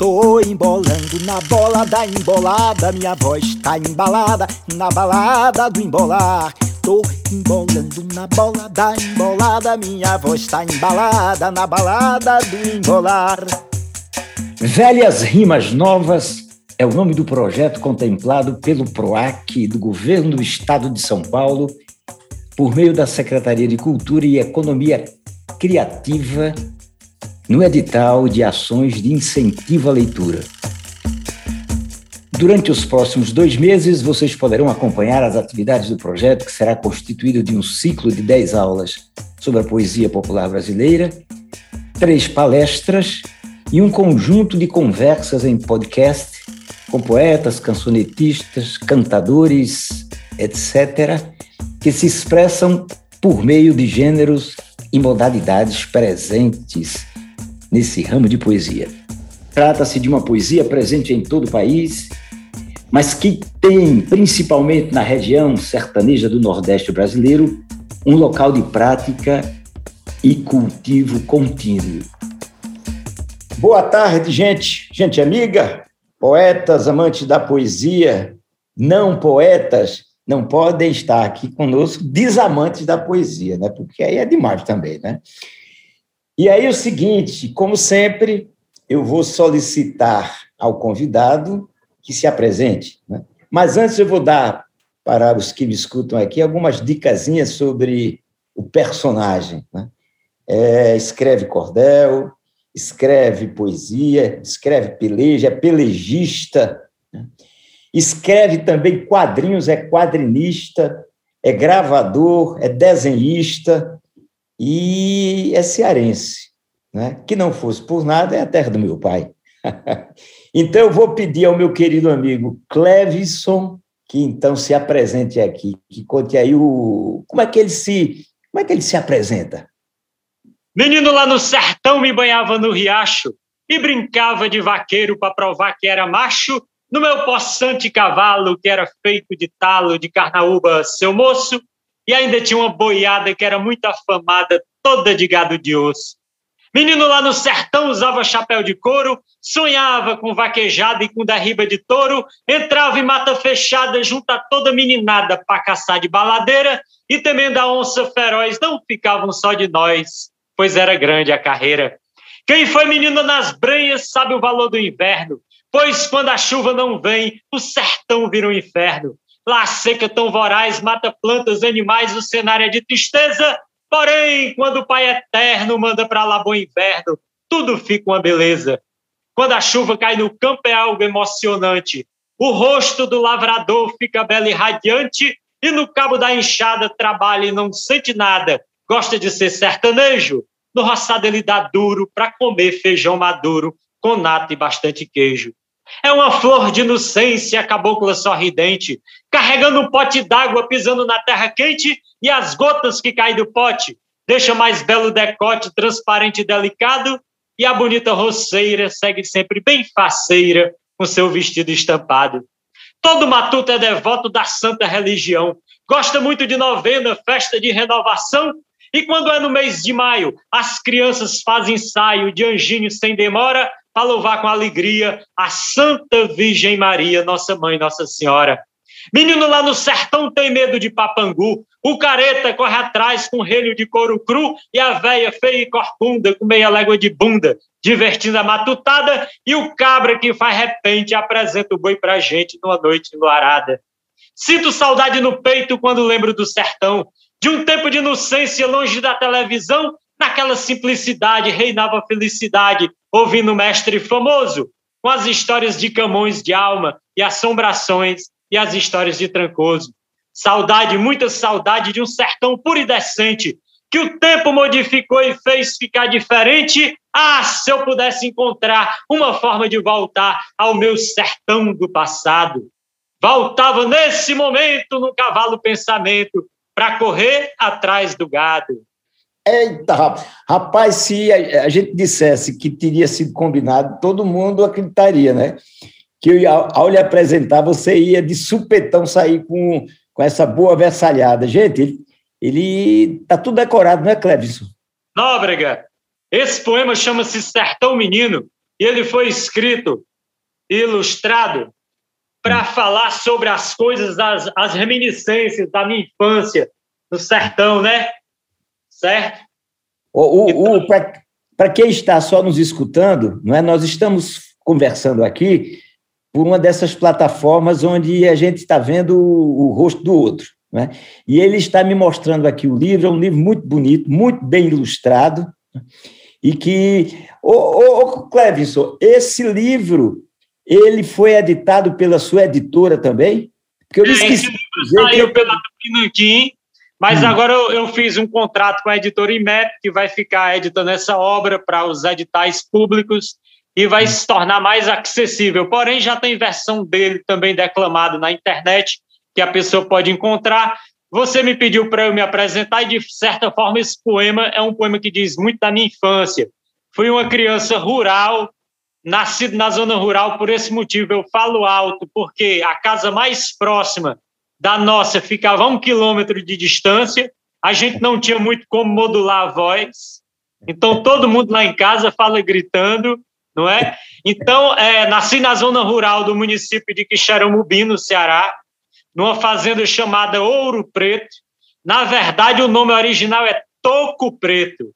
Tô embolando na bola da embolada, minha voz tá embalada na balada do embolar. Tô embolando na bola da embolada, minha voz tá embalada na balada do embolar. Velhas Rimas Novas é o nome do projeto contemplado pelo PROAC do Governo do Estado de São Paulo, por meio da Secretaria de Cultura e Economia Criativa, no edital de ações de incentivo à leitura. Durante os próximos dois meses, vocês poderão acompanhar as atividades do projeto, que será constituído de um ciclo de dez aulas sobre a poesia popular brasileira, três palestras e um conjunto de conversas em podcast com poetas, cancionetistas, cantadores, etc., que se expressam por meio de gêneros e modalidades presentes nesse ramo de poesia. Trata-se de uma poesia presente em todo o país, mas que tem, principalmente na região sertaneja do Nordeste brasileiro, um local de prática e cultivo contínuo. Boa tarde, gente, gente amiga, poetas, amantes da poesia, não poetas, não podem estar aqui conosco desamantes da poesia, né? Porque aí é demais também, né? E aí o seguinte, como sempre, eu vou solicitar ao convidado que se apresente, né? Mas antes eu vou dar para os que me escutam aqui algumas dicasinhas sobre o personagem, né? É, escreve cordel, escreve poesia, escreve peleja, é pelejista, né? escreve também quadrinhos, é quadrinista, é gravador, é desenhista e é cearense, né? que não fosse por nada é a terra do meu pai. então eu vou pedir ao meu querido amigo Clevison que então se apresente aqui, que conte aí o como é que ele se como é que ele se apresenta. Menino lá no sertão me banhava no riacho e brincava de vaqueiro para provar que era macho. No meu possante cavalo, que era feito de talo de carnaúba, seu moço, e ainda tinha uma boiada que era muito afamada, toda de gado de osso. Menino lá no sertão usava chapéu de couro, sonhava com vaquejada e com derriba de touro, entrava em mata fechada junto a toda meninada para caçar de baladeira e temendo a onça feroz não ficavam só de nós pois era grande a carreira. Quem foi menino nas brenhas sabe o valor do inverno, pois quando a chuva não vem, o sertão vira um inferno. Lá seca tão voraz mata plantas, animais, o cenário é de tristeza. Porém, quando o Pai Eterno manda para lá bom inverno, tudo fica uma beleza. Quando a chuva cai no campo é algo emocionante. O rosto do lavrador fica belo e radiante, e no cabo da enxada trabalha e não sente nada. Gosta de ser sertanejo? No roçado ele dá duro para comer feijão maduro com nata e bastante queijo. É uma flor de inocência, cabocla sorridente, carregando um pote d'água, pisando na terra quente, e as gotas que caem do pote deixam mais belo decote, transparente e delicado, e a bonita roceira segue sempre bem faceira, com seu vestido estampado. Todo matuto é devoto da santa religião, gosta muito de novena, festa de renovação e quando é no mês de maio, as crianças fazem ensaio de anjinho sem demora para louvar com alegria a Santa Virgem Maria, nossa mãe, Nossa Senhora. Menino lá no sertão tem medo de papangu, o careta corre atrás com relho de couro cru e a véia feia e corcunda com meia légua de bunda, divertindo a matutada, e o cabra que faz repente apresenta o boi pra gente numa noite enluarada. Sinto saudade no peito quando lembro do sertão, de um tempo de inocência longe da televisão, naquela simplicidade reinava a felicidade, ouvindo o mestre famoso, com as histórias de Camões de alma e assombrações e as histórias de Trancoso. Saudade, muita saudade de um sertão puro e decente, que o tempo modificou e fez ficar diferente. Ah, se eu pudesse encontrar uma forma de voltar ao meu sertão do passado. Voltava nesse momento no cavalo pensamento, para correr atrás do gado. Eita, rapaz, se a gente dissesse que teria sido combinado, todo mundo acreditaria, né? Que ao lhe apresentar, você ia de supetão sair com, com essa boa versalhada. Gente, ele, ele tá tudo decorado, não é, Clevison? Nóbrega, esse poema chama-se Sertão Menino e ele foi escrito e ilustrado para falar sobre as coisas, as, as reminiscências da minha infância no sertão, né? Certo? O, o, então, para quem está só nos escutando, não é? nós estamos conversando aqui por uma dessas plataformas onde a gente está vendo o, o rosto do outro. Né? E ele está me mostrando aqui o livro, é um livro muito bonito, muito bem ilustrado, e que. Ô, ô, ô Clevinson, esse livro ele foi editado pela sua editora também? Porque eu é, esqueci. Esse livro saiu que... pela Pinanquim, mas hum. agora eu, eu, fiz um contrato com a editora IMEP, que vai ficar editando essa obra para os editais públicos e vai hum. se tornar mais acessível. Porém, já tem versão dele também declamada na internet, que a pessoa pode encontrar. Você me pediu para eu me apresentar e, de certa forma, esse poema é um poema que diz muito da minha infância. Fui uma criança rural, nascido na zona rural, por esse motivo eu falo alto, porque a casa mais próxima da nossa ficava a um quilômetro de distância, a gente não tinha muito como modular a voz, então todo mundo lá em casa fala gritando, não é? Então, é, nasci na zona rural do município de Quixeramobim, no Ceará, numa fazenda chamada Ouro Preto. Na verdade, o nome original é Toco Preto.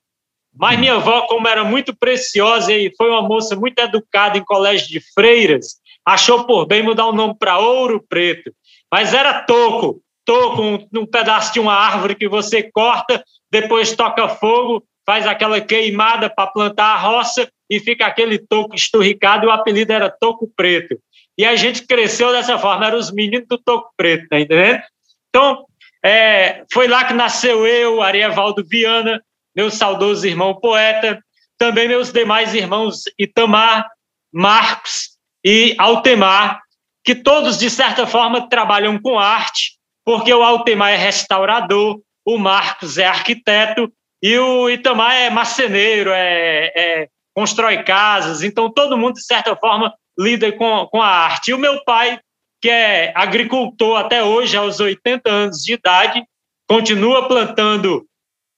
Mas minha avó, como era muito preciosa e foi uma moça muito educada em colégio de freiras, achou por bem mudar o nome para Ouro Preto. Mas era toco, toco, um, um pedaço de uma árvore que você corta, depois toca fogo, faz aquela queimada para plantar a roça e fica aquele toco esturricado, e o apelido era Toco Preto. E a gente cresceu dessa forma, eram os meninos do Toco Preto, tá entendendo? Então, é, foi lá que nasceu eu, Arievaldo Viana, meu saudoso irmão poeta, também meus demais irmãos Itamar, Marcos e Altemar, que todos, de certa forma, trabalham com arte, porque o Altemar é restaurador, o Marcos é arquiteto e o Itamar é marceneiro, é, é, constrói casas, então todo mundo, de certa forma, lida com, com a arte. E o meu pai, que é agricultor até hoje, aos 80 anos de idade, continua plantando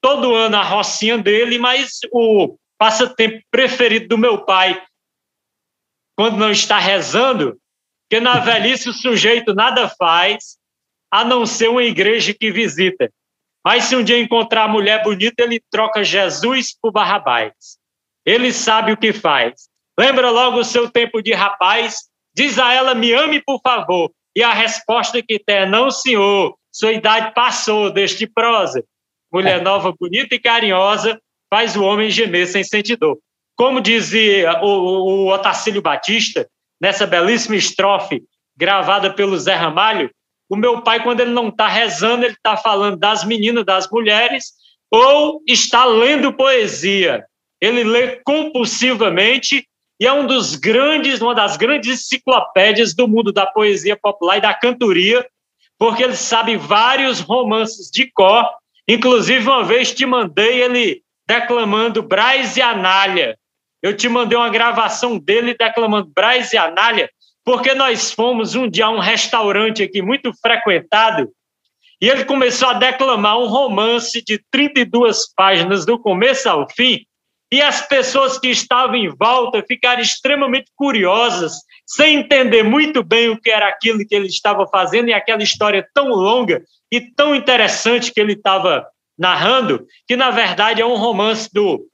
todo ano a rocinha dele, mas o passatempo preferido do meu pai, quando não está rezando, que na velhice o sujeito nada faz, a não ser uma igreja que visita. Mas se um dia encontrar a mulher bonita, ele troca Jesus por Barrabás. Ele sabe o que faz. Lembra logo o seu tempo de rapaz? Diz a ela, me ame, por favor. E a resposta que tem é, não, senhor, sua idade passou deste prosa. Mulher nova, bonita e carinhosa, faz o homem gemer sem sentir dor. Como dizia o, o Otacílio Batista, nessa belíssima estrofe gravada pelo Zé Ramalho, o meu pai, quando ele não está rezando, ele está falando das meninas, das mulheres, ou está lendo poesia. Ele lê compulsivamente e é um dos grandes, uma das grandes enciclopédias do mundo da poesia popular e da cantoria, porque ele sabe vários romances de cor. Inclusive, uma vez te mandei ele declamando Braz e Anália, eu te mandei uma gravação dele declamando Braz e Anália, porque nós fomos um dia a um restaurante aqui muito frequentado e ele começou a declamar um romance de 32 páginas do começo ao fim e as pessoas que estavam em volta ficaram extremamente curiosas, sem entender muito bem o que era aquilo que ele estava fazendo e aquela história tão longa e tão interessante que ele estava narrando, que na verdade é um romance do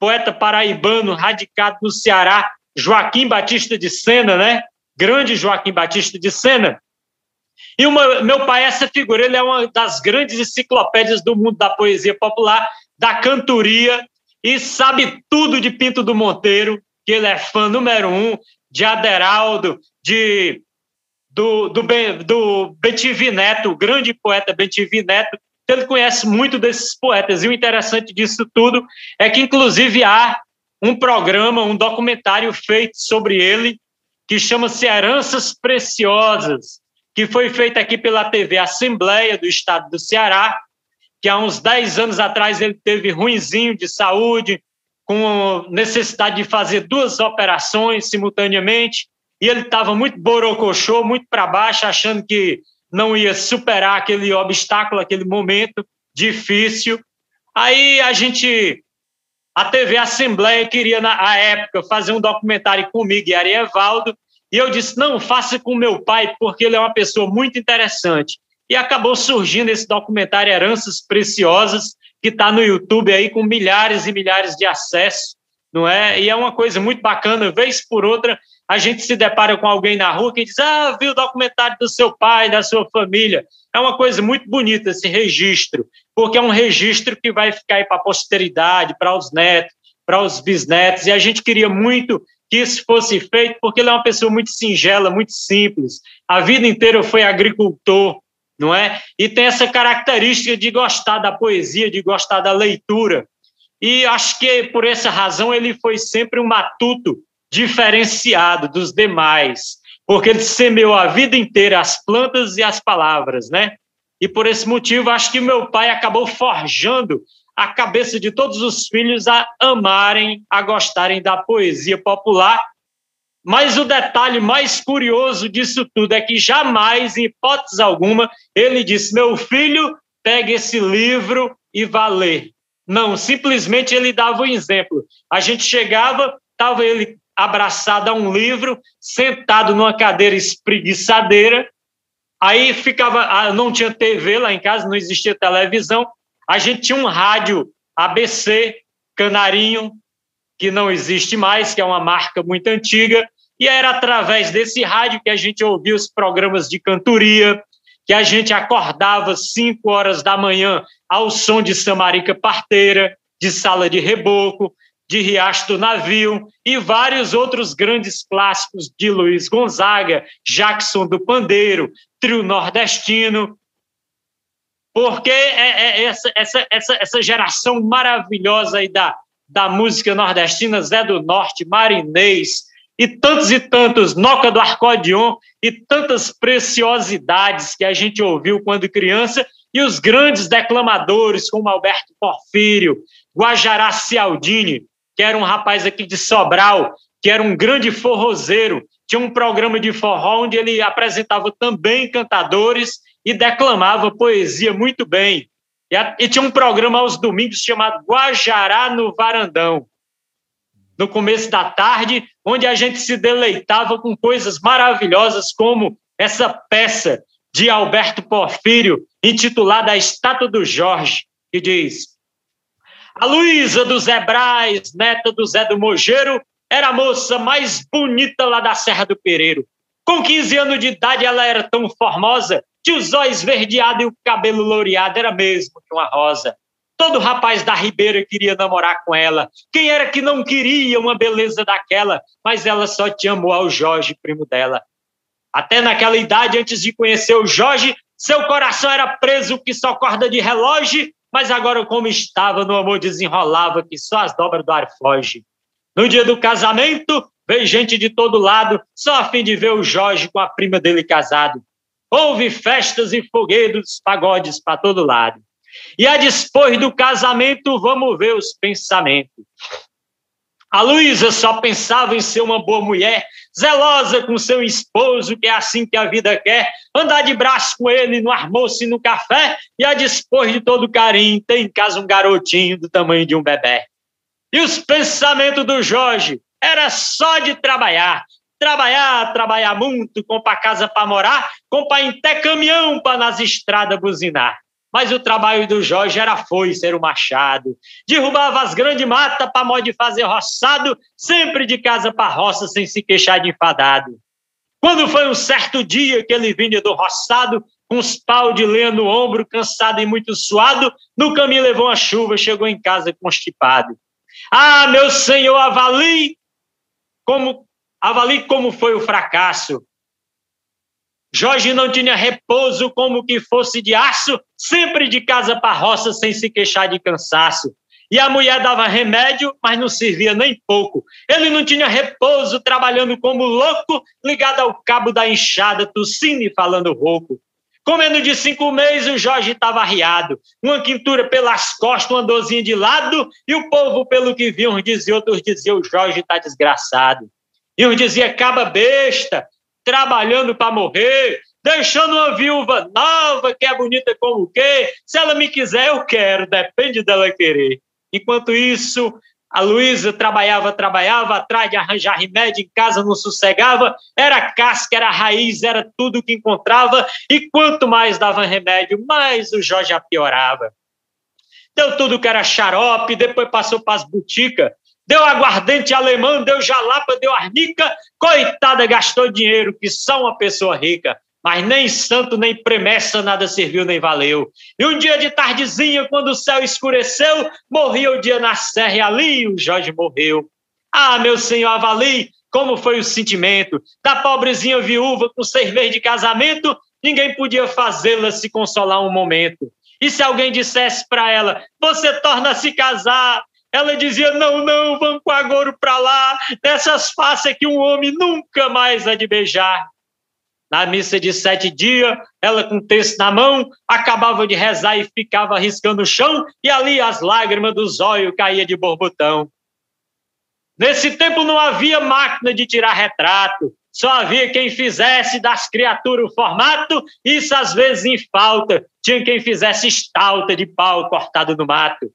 poeta paraibano radicado no Ceará, Joaquim Batista de Sena, né? Grande Joaquim Batista de Sena. E uma, meu pai, essa figura, ele é uma das grandes enciclopédias do mundo da poesia popular, da cantoria, e sabe tudo de Pinto do Monteiro, que ele é fã número um, de Aderaldo, de do, do, do Neto, o grande poeta Betivi Neto, então, ele conhece muito desses poetas. E o interessante disso tudo é que, inclusive, há um programa, um documentário feito sobre ele, que chama-se Heranças Preciosas, que foi feito aqui pela TV Assembleia do Estado do Ceará, que há uns 10 anos atrás ele teve ruinzinho de saúde, com necessidade de fazer duas operações simultaneamente, e ele estava muito borocochô, muito para baixo, achando que não ia superar aquele obstáculo, aquele momento difícil. Aí a gente a TV Assembleia queria, na época, fazer um documentário comigo e Arievaldo, e eu disse: não, faça com meu pai, porque ele é uma pessoa muito interessante. E acabou surgindo esse documentário Heranças Preciosas, que está no YouTube aí com milhares e milhares de acessos, não é? E é uma coisa muito bacana, vez por outra, a gente se depara com alguém na rua que diz: Ah, viu o documentário do seu pai, da sua família. É uma coisa muito bonita esse registro, porque é um registro que vai ficar para a posteridade, para os netos, para os bisnetos, e a gente queria muito que isso fosse feito, porque ele é uma pessoa muito singela, muito simples. A vida inteira foi agricultor, não é? E tem essa característica de gostar da poesia, de gostar da leitura. E acho que por essa razão ele foi sempre um matuto diferenciado dos demais, porque ele semeou a vida inteira as plantas e as palavras, né? E por esse motivo, acho que meu pai acabou forjando a cabeça de todos os filhos a amarem, a gostarem da poesia popular. Mas o detalhe mais curioso disso tudo é que jamais, em hipótese alguma, ele disse: Meu filho, pegue esse livro e vá ler. Não, simplesmente ele dava um exemplo. A gente chegava, estava ele abraçado a um livro, sentado numa cadeira espreguiçadeira. Aí ficava, ah, não tinha TV lá em casa, não existia televisão. A gente tinha um rádio ABC Canarinho, que não existe mais, que é uma marca muito antiga, e era através desse rádio que a gente ouvia os programas de cantoria, que a gente acordava cinco horas da manhã ao som de Samarica Parteira, de Sala de Reboco, de Riacho do Navio e vários outros grandes clássicos de Luiz Gonzaga, Jackson do Pandeiro, Trio Nordestino, porque é, é essa, essa, essa, essa geração maravilhosa aí da, da música nordestina, Zé do Norte, Marinês, e tantos e tantos, Noca do Arcodion, e tantas preciosidades que a gente ouviu quando criança, e os grandes declamadores como Alberto Porfírio, Guajará Cialdini, que era um rapaz aqui de Sobral, que era um grande forrozeiro, tinha um programa de forró onde ele apresentava também cantadores e declamava poesia muito bem. E, a, e tinha um programa aos domingos chamado Guajará no Varandão, no começo da tarde, onde a gente se deleitava com coisas maravilhosas como essa peça de Alberto Porfírio, intitulada A Estátua do Jorge, que diz: a Luísa do Zé Braz, neta do Zé do Mogeiro, era a moça mais bonita lá da Serra do Pereiro. Com 15 anos de idade, ela era tão formosa que os olhos esverdeados e o cabelo loureado era mesmo que uma rosa. Todo rapaz da Ribeira queria namorar com ela. Quem era que não queria uma beleza daquela? Mas ela só te amou ao Jorge, primo dela. Até naquela idade, antes de conhecer o Jorge, seu coração era preso que só corda de relógio mas agora, como estava no amor, desenrolava que só as dobras do ar foge. No dia do casamento, veio gente de todo lado, só a fim de ver o Jorge com a prima dele casado. Houve festas e fogueiros, pagodes para todo lado. E a depois do casamento, vamos ver os pensamentos. A Luísa só pensava em ser uma boa mulher, zelosa com seu esposo, que é assim que a vida quer, andar de braço com ele no almoço e no café, e a dispor de todo carinho, ter em casa um garotinho do tamanho de um bebê. E os pensamentos do Jorge era só de trabalhar, trabalhar, trabalhar muito, comprar casa para morar, comprar até caminhão para nas estradas buzinar. Mas o trabalho do Jorge era foi ser o machado. Derrubava as grandes matas para modo de fazer roçado, sempre de casa para roça, sem se queixar de enfadado. Quando foi um certo dia que ele vinha do roçado, com os pau de lenha no ombro, cansado e muito suado, no caminho levou uma chuva, chegou em casa constipado. Ah, meu senhor, avalie como, avalie como foi o fracasso. Jorge não tinha repouso como que fosse de aço, sempre de casa para roça, sem se queixar de cansaço. E a mulher dava remédio, mas não servia nem pouco. Ele não tinha repouso, trabalhando como louco, ligado ao cabo da enxada, tossindo e falando rouco. Com menos de cinco meses, o Jorge estava arriado. Uma quintura pelas costas, uma dorzinha de lado, e o povo, pelo que viam, uns dizia, outros diziam, o Jorge está desgraçado. E uns dizia, caba besta, trabalhando para morrer, deixando uma viúva nova que é bonita como quê? Se ela me quiser, eu quero, depende dela querer. Enquanto isso, A Luísa trabalhava, trabalhava, atrás de arranjar remédio, em casa não sossegava, era casca, era raiz, era tudo que encontrava, e quanto mais dava remédio, mais o Jorge apiorava. Deu tudo que era xarope, depois passou para as boticas, deu aguardente alemão, deu jalapa, deu arnica, coitada, gastou dinheiro, que só uma pessoa rica mas nem santo nem premessa nada serviu nem valeu. E um dia de tardezinha, quando o céu escureceu, morria o dia na serra e ali o Jorge morreu. Ah, meu senhor, avalie como foi o sentimento da pobrezinha viúva com seis meses de casamento, ninguém podia fazê-la se consolar um momento. E se alguém dissesse para ela, você torna a se casar, ela dizia, não, não, vamos com agouro para lá, nessas faces que um homem nunca mais há de beijar na missa de sete dias, ela com o texto na mão, acabava de rezar e ficava riscando o chão, e ali as lágrimas dos olhos caíam de borbotão. Nesse tempo não havia máquina de tirar retrato, só havia quem fizesse das criaturas o formato, isso às vezes em falta, tinha quem fizesse estalta de pau cortado no mato.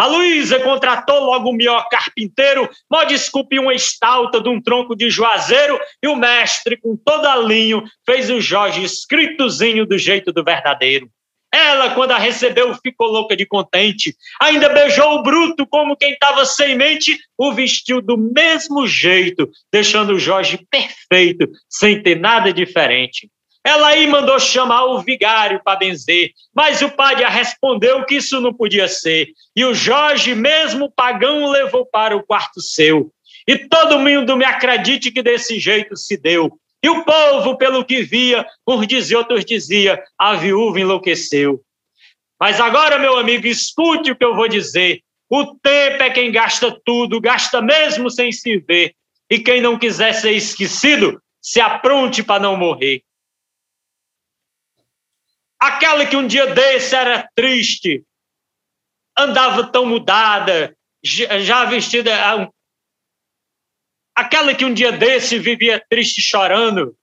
A Luísa contratou logo o melhor carpinteiro, pode esculpir uma estalta de um tronco de juazeiro, e o mestre, com todo alinho, fez o Jorge escritozinho do jeito do verdadeiro. Ela, quando a recebeu, ficou louca de contente. Ainda beijou o bruto como quem estava sem mente, o vestiu do mesmo jeito, deixando o Jorge perfeito, sem ter nada diferente. Ela aí mandou chamar o vigário para benzer, mas o padre respondeu que isso não podia ser. E o Jorge, mesmo pagão, levou para o quarto seu. E todo mundo me acredite que desse jeito se deu. E o povo, pelo que via, uns dizia, outros dizia, a viúva enlouqueceu. Mas agora, meu amigo, escute o que eu vou dizer. O tempo é quem gasta tudo, gasta mesmo sem se ver. E quem não quiser ser esquecido, se apronte para não morrer. Aquela que um dia desse era triste, andava tão mudada, já vestida. Aquela que um dia desse vivia triste, chorando,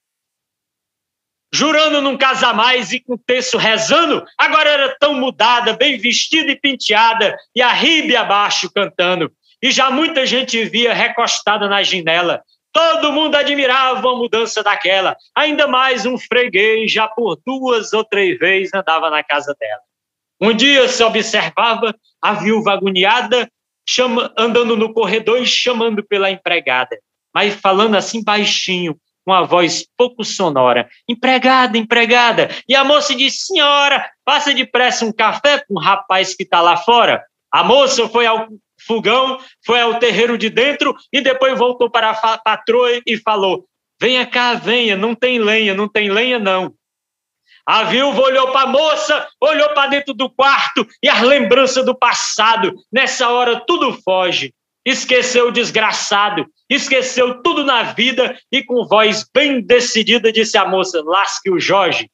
jurando não casar mais e com terço rezando, agora era tão mudada, bem vestida e penteada, e arriba e abaixo cantando. E já muita gente via recostada na janela, Todo mundo admirava a mudança daquela. Ainda mais um freguês, já por duas ou três vezes andava na casa dela. Um dia se observava a viúva agoniada chama, andando no corredor e chamando pela empregada, mas falando assim baixinho, com a voz pouco sonora: Empregada, empregada. E a moça disse: Senhora, passa depressa um café com o rapaz que está lá fora. A moça foi ao fogão, foi ao terreiro de dentro e depois voltou para a patroa e falou: Venha cá, venha, não tem lenha, não tem lenha não. A viúva olhou para a moça, olhou para dentro do quarto e as lembranças do passado. Nessa hora tudo foge. Esqueceu o desgraçado, esqueceu tudo na vida e com voz bem decidida disse a moça: Lasque o Jorge.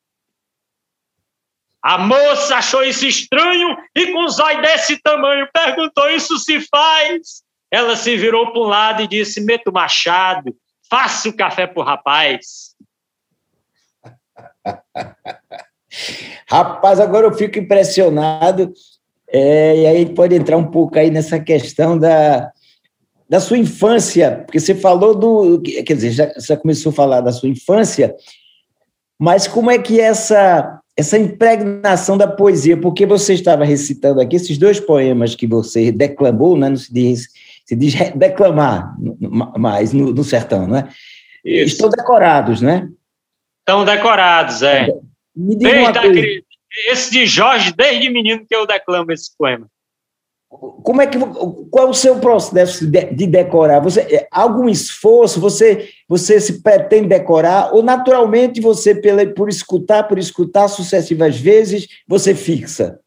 A moça achou isso estranho e, com os olhos desse tamanho, perguntou: Isso se faz? Ela se virou para um lado e disse: Meta o machado, faça o café para o rapaz. Rapaz, agora eu fico impressionado, é, e aí pode entrar um pouco aí nessa questão da, da sua infância, porque você falou do. Quer dizer, já, já começou a falar da sua infância, mas como é que essa essa impregnação da poesia, porque você estava recitando aqui esses dois poemas que você declamou, né, não se diz, se diz declamar mais no, no sertão, não é? Isso. Estão decorados, né? Estão decorados, é. Me diga desde aquele, esse de Jorge, desde menino que eu declamo esse poema. Como é que qual é o seu processo de, de decorar? Você é, algum esforço? Você você se pretende decorar ou naturalmente você pela, por escutar por escutar sucessivas vezes você fixa?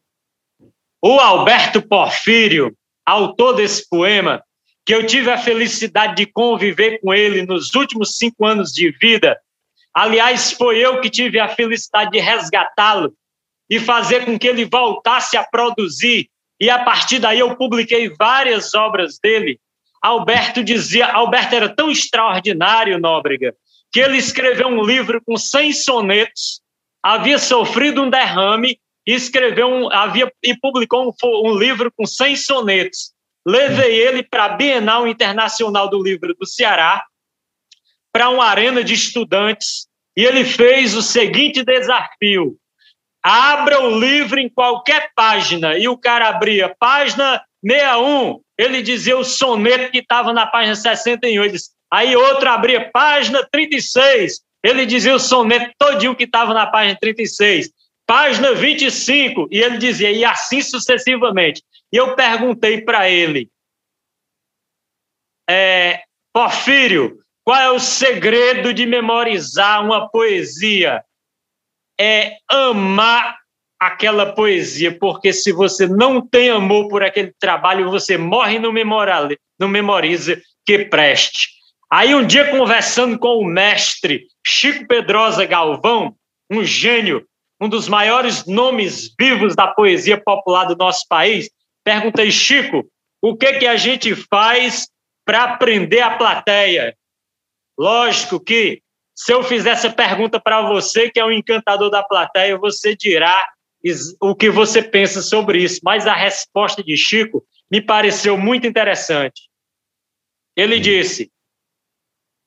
O Alberto Porfírio, autor desse poema, que eu tive a felicidade de conviver com ele nos últimos cinco anos de vida. Aliás, foi eu que tive a felicidade de resgatá-lo e fazer com que ele voltasse a produzir e a partir daí eu publiquei várias obras dele. Alberto dizia, Alberto era tão extraordinário, Nóbrega, que ele escreveu um livro com 100 sonetos, havia sofrido um derrame e escreveu um, havia e publicou um, um livro com 100 sonetos. levei ele para a Bienal Internacional do Livro do Ceará, para uma arena de estudantes, e ele fez o seguinte desafio: abra o livro em qualquer página, e o cara abria página 61, ele dizia o soneto que estava na página 68, aí outro abria página 36, ele dizia o soneto todinho que estava na página 36, página 25, e ele dizia, e assim sucessivamente. E eu perguntei para ele, é, Porfírio, qual é o segredo de memorizar uma poesia? É amar aquela poesia, porque se você não tem amor por aquele trabalho, você morre no, memorial, no memoriza que preste. Aí um dia conversando com o mestre Chico Pedrosa Galvão, um gênio, um dos maiores nomes vivos da poesia popular do nosso país, perguntei, Chico, o que que a gente faz para aprender a plateia? Lógico que se eu fizer essa pergunta para você, que é o encantador da plateia, você dirá o que você pensa sobre isso. Mas a resposta de Chico me pareceu muito interessante. Ele disse: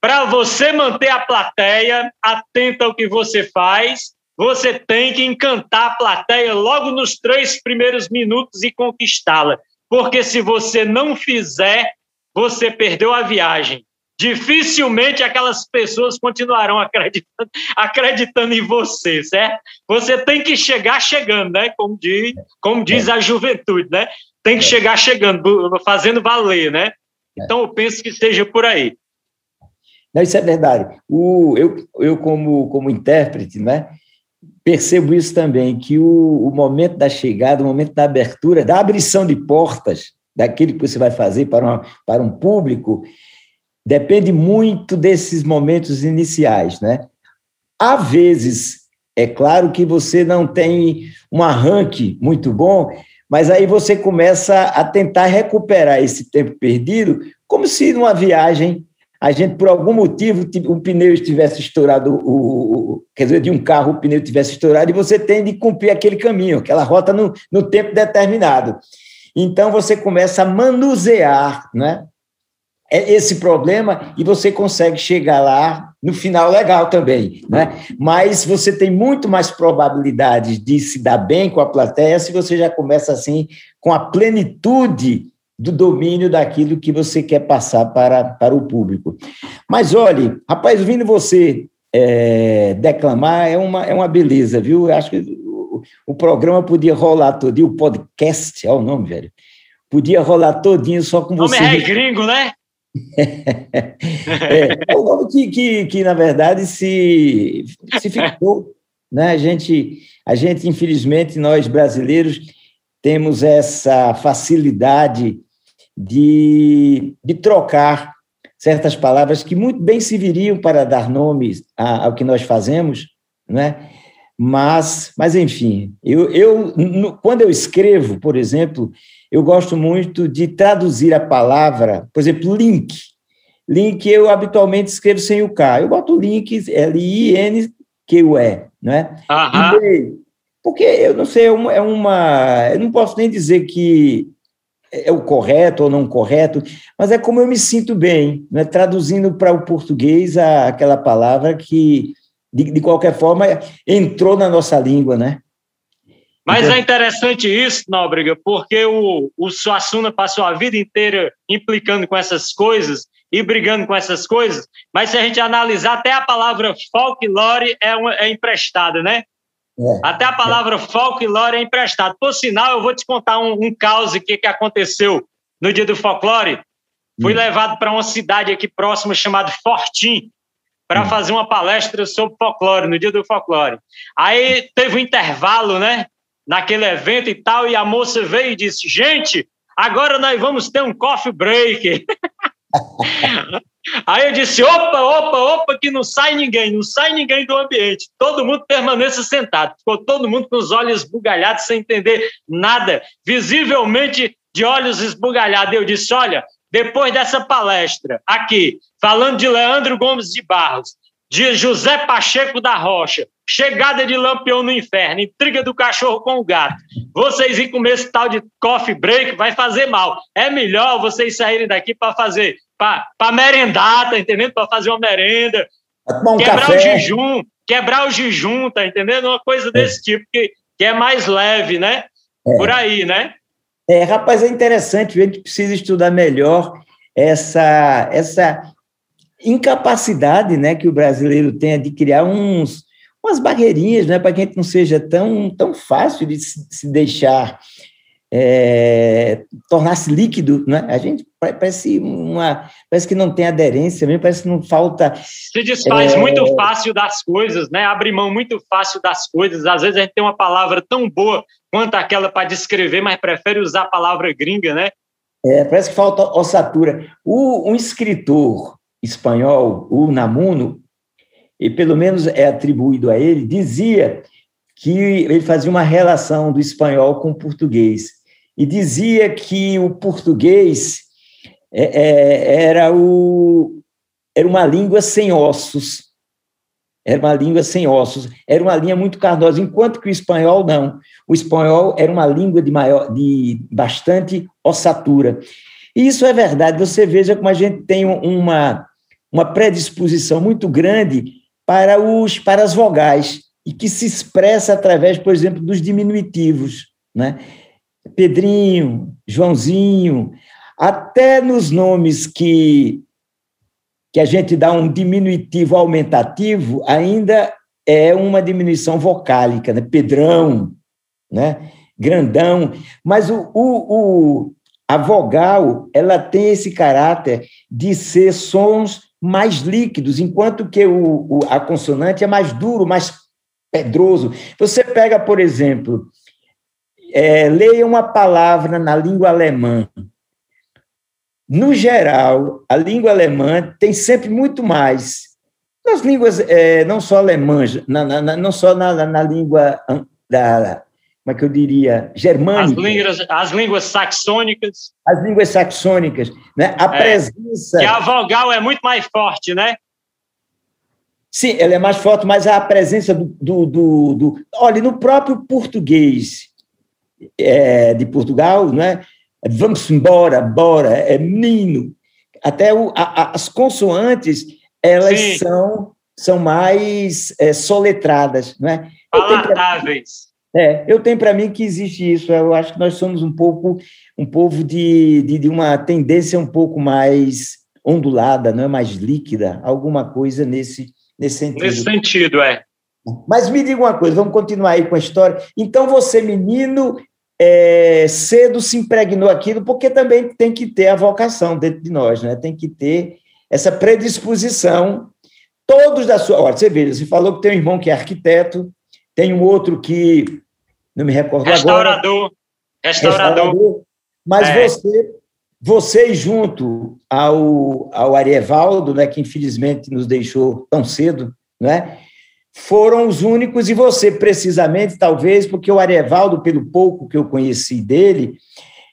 para você manter a plateia atenta ao que você faz, você tem que encantar a plateia logo nos três primeiros minutos e conquistá-la. Porque se você não fizer, você perdeu a viagem. Dificilmente aquelas pessoas continuarão acreditando, acreditando em você, certo? Você tem que chegar chegando, né? Como diz, como diz a juventude, né? Tem que chegar chegando, fazendo valer, né? Então eu penso que seja por aí. Não, isso é verdade. O, eu, eu como, como intérprete, né, percebo isso também, que o, o momento da chegada, o momento da abertura, da abrição de portas, daquilo que você vai fazer para, uma, para um público, depende muito desses momentos iniciais, né? Há vezes, é claro que você não tem um arranque muito bom, mas aí você começa a tentar recuperar esse tempo perdido, como se numa viagem a gente, por algum motivo, o pneu estivesse estourado, o, quer dizer, de um carro o pneu tivesse estourado, e você tem de cumprir aquele caminho, aquela rota no, no tempo determinado. Então, você começa a manusear né, esse problema e você consegue chegar lá no final legal também. Né? Mas você tem muito mais probabilidade de se dar bem com a plateia se você já começa assim, com a plenitude do domínio daquilo que você quer passar para, para o público. Mas olhe, rapaz, ouvindo você é, declamar é uma, é uma beleza, viu? Eu acho que o, o programa podia rolar todinho, o podcast, é o nome, velho. Podia rolar todinho só com você. O nome é gringo, né? é, é o nome que, que, que, na verdade, se, se ficou. Né? A, gente, a gente, infelizmente, nós brasileiros temos essa facilidade de, de trocar certas palavras que muito bem serviriam para dar nomes ao que nós fazemos, né? Mas, mas enfim, eu, eu quando eu escrevo, por exemplo, eu gosto muito de traduzir a palavra, por exemplo, link. Link eu habitualmente escrevo sem o K. Eu boto link, L-I-N-Q-U-E, né? Uhum. Porque eu não sei, é uma, é uma. Eu não posso nem dizer que é o correto ou não correto, mas é como eu me sinto bem, né? traduzindo para o português a, aquela palavra que, de, de, qualquer forma, entrou na nossa língua, né? Mas é interessante isso, Nóbrega, porque o, o Suassuna passou a vida inteira implicando com essas coisas e brigando com essas coisas, mas se a gente analisar, até a palavra folclore é, uma, é emprestada, né? É. Até a palavra folclore é emprestada. Por sinal, eu vou te contar um, um caos que, que aconteceu no dia do folclore. Fui hum. levado para uma cidade aqui próxima chamada Fortim para hum. fazer uma palestra sobre folclore, no dia do folclore. Aí teve um intervalo, né? Naquele evento e tal, e a moça veio e disse: Gente, agora nós vamos ter um coffee break. Aí eu disse: opa, opa, opa, que não sai ninguém, não sai ninguém do ambiente. Todo mundo permaneça sentado. Ficou todo mundo com os olhos esbugalhados, sem entender nada, visivelmente de olhos esbugalhados. Eu disse: olha, depois dessa palestra aqui, falando de Leandro Gomes de Barros, de José Pacheco da Rocha, chegada de Lampião no inferno, intriga do cachorro com o gato. Vocês ir comer esse tal de coffee break vai fazer mal. É melhor vocês saírem daqui para fazer, para merendar, tá entendendo? Para fazer uma merenda, um quebrar café. o jejum, quebrar o jejum, tá entendendo? Uma coisa desse é. tipo que, que é mais leve, né? É. Por aí, né? É, rapaz, é interessante, a gente precisa estudar melhor essa, essa incapacidade né, que o brasileiro tem de criar uns, umas barreirinhas né, para que a gente não seja tão, tão fácil de se, deixar é, tornar-se líquido, né? A gente parece uma parece que não tem aderência, mesmo parece que não falta. Se desfaz é... muito fácil das coisas, né? Abre mão muito fácil das coisas. Às vezes a gente tem uma palavra tão boa quanto aquela para descrever, mas prefere usar a palavra gringa, né? É, parece que falta ossatura. O, um escritor espanhol, o Namuno, e pelo menos é atribuído a ele, dizia que ele fazia uma relação do espanhol com o português e dizia que o português é, é, era, o, era uma língua sem ossos, era uma língua sem ossos, era uma linha muito carnosa, enquanto que o espanhol não. O espanhol era uma língua de, maior, de bastante ossatura. E isso é verdade, você veja como a gente tem uma, uma predisposição muito grande para, os, para as vogais, e que se expressa através, por exemplo, dos diminutivos. Né? Pedrinho, Joãozinho, até nos nomes que, que a gente dá um diminutivo aumentativo, ainda é uma diminuição vocálica, né? Pedrão, né? Grandão, mas o, o, o, a vogal ela tem esse caráter de ser sons mais líquidos, enquanto que o, o, a consonante é mais duro, mais pedroso. Você pega, por exemplo, é, leia uma palavra na língua alemã. No geral, a língua alemã tem sempre muito mais. Nas línguas, é, não só alemãs, na, na, não só na, na, língua da, como é que eu diria, germânica. As línguas, as línguas saxônicas. As línguas saxônicas, né? A é, presença. Que a vogal é muito mais forte, né? Sim, ela é mais forte, mas a presença do, do, do, do olha, no próprio português, é, de Portugal, não é? Vamos embora, bora, é menino. Até o, a, as consoantes, elas são, são mais é, soletradas, não é? Palatáveis. É, eu tenho para mim que existe isso. Eu acho que nós somos um pouco um povo de, de, de, uma tendência um pouco mais ondulada, não é mais líquida, alguma coisa nesse nesse sentido. Nesse sentido, é. Mas me diga uma coisa, vamos continuar aí com a história. Então você menino é, cedo se impregnou aquilo, porque também tem que ter a vocação dentro de nós, né? tem que ter essa predisposição. Todos da sua. Olha, você veja, você falou que tem um irmão que é arquiteto, tem um outro que. Não me recordo restaurador, agora. Restaurador. Restaurador. Mas é. você, você, junto ao, ao Arievaldo, né, que infelizmente nos deixou tão cedo, né? foram os únicos, e você precisamente, talvez, porque o Arevaldo, pelo pouco que eu conheci dele,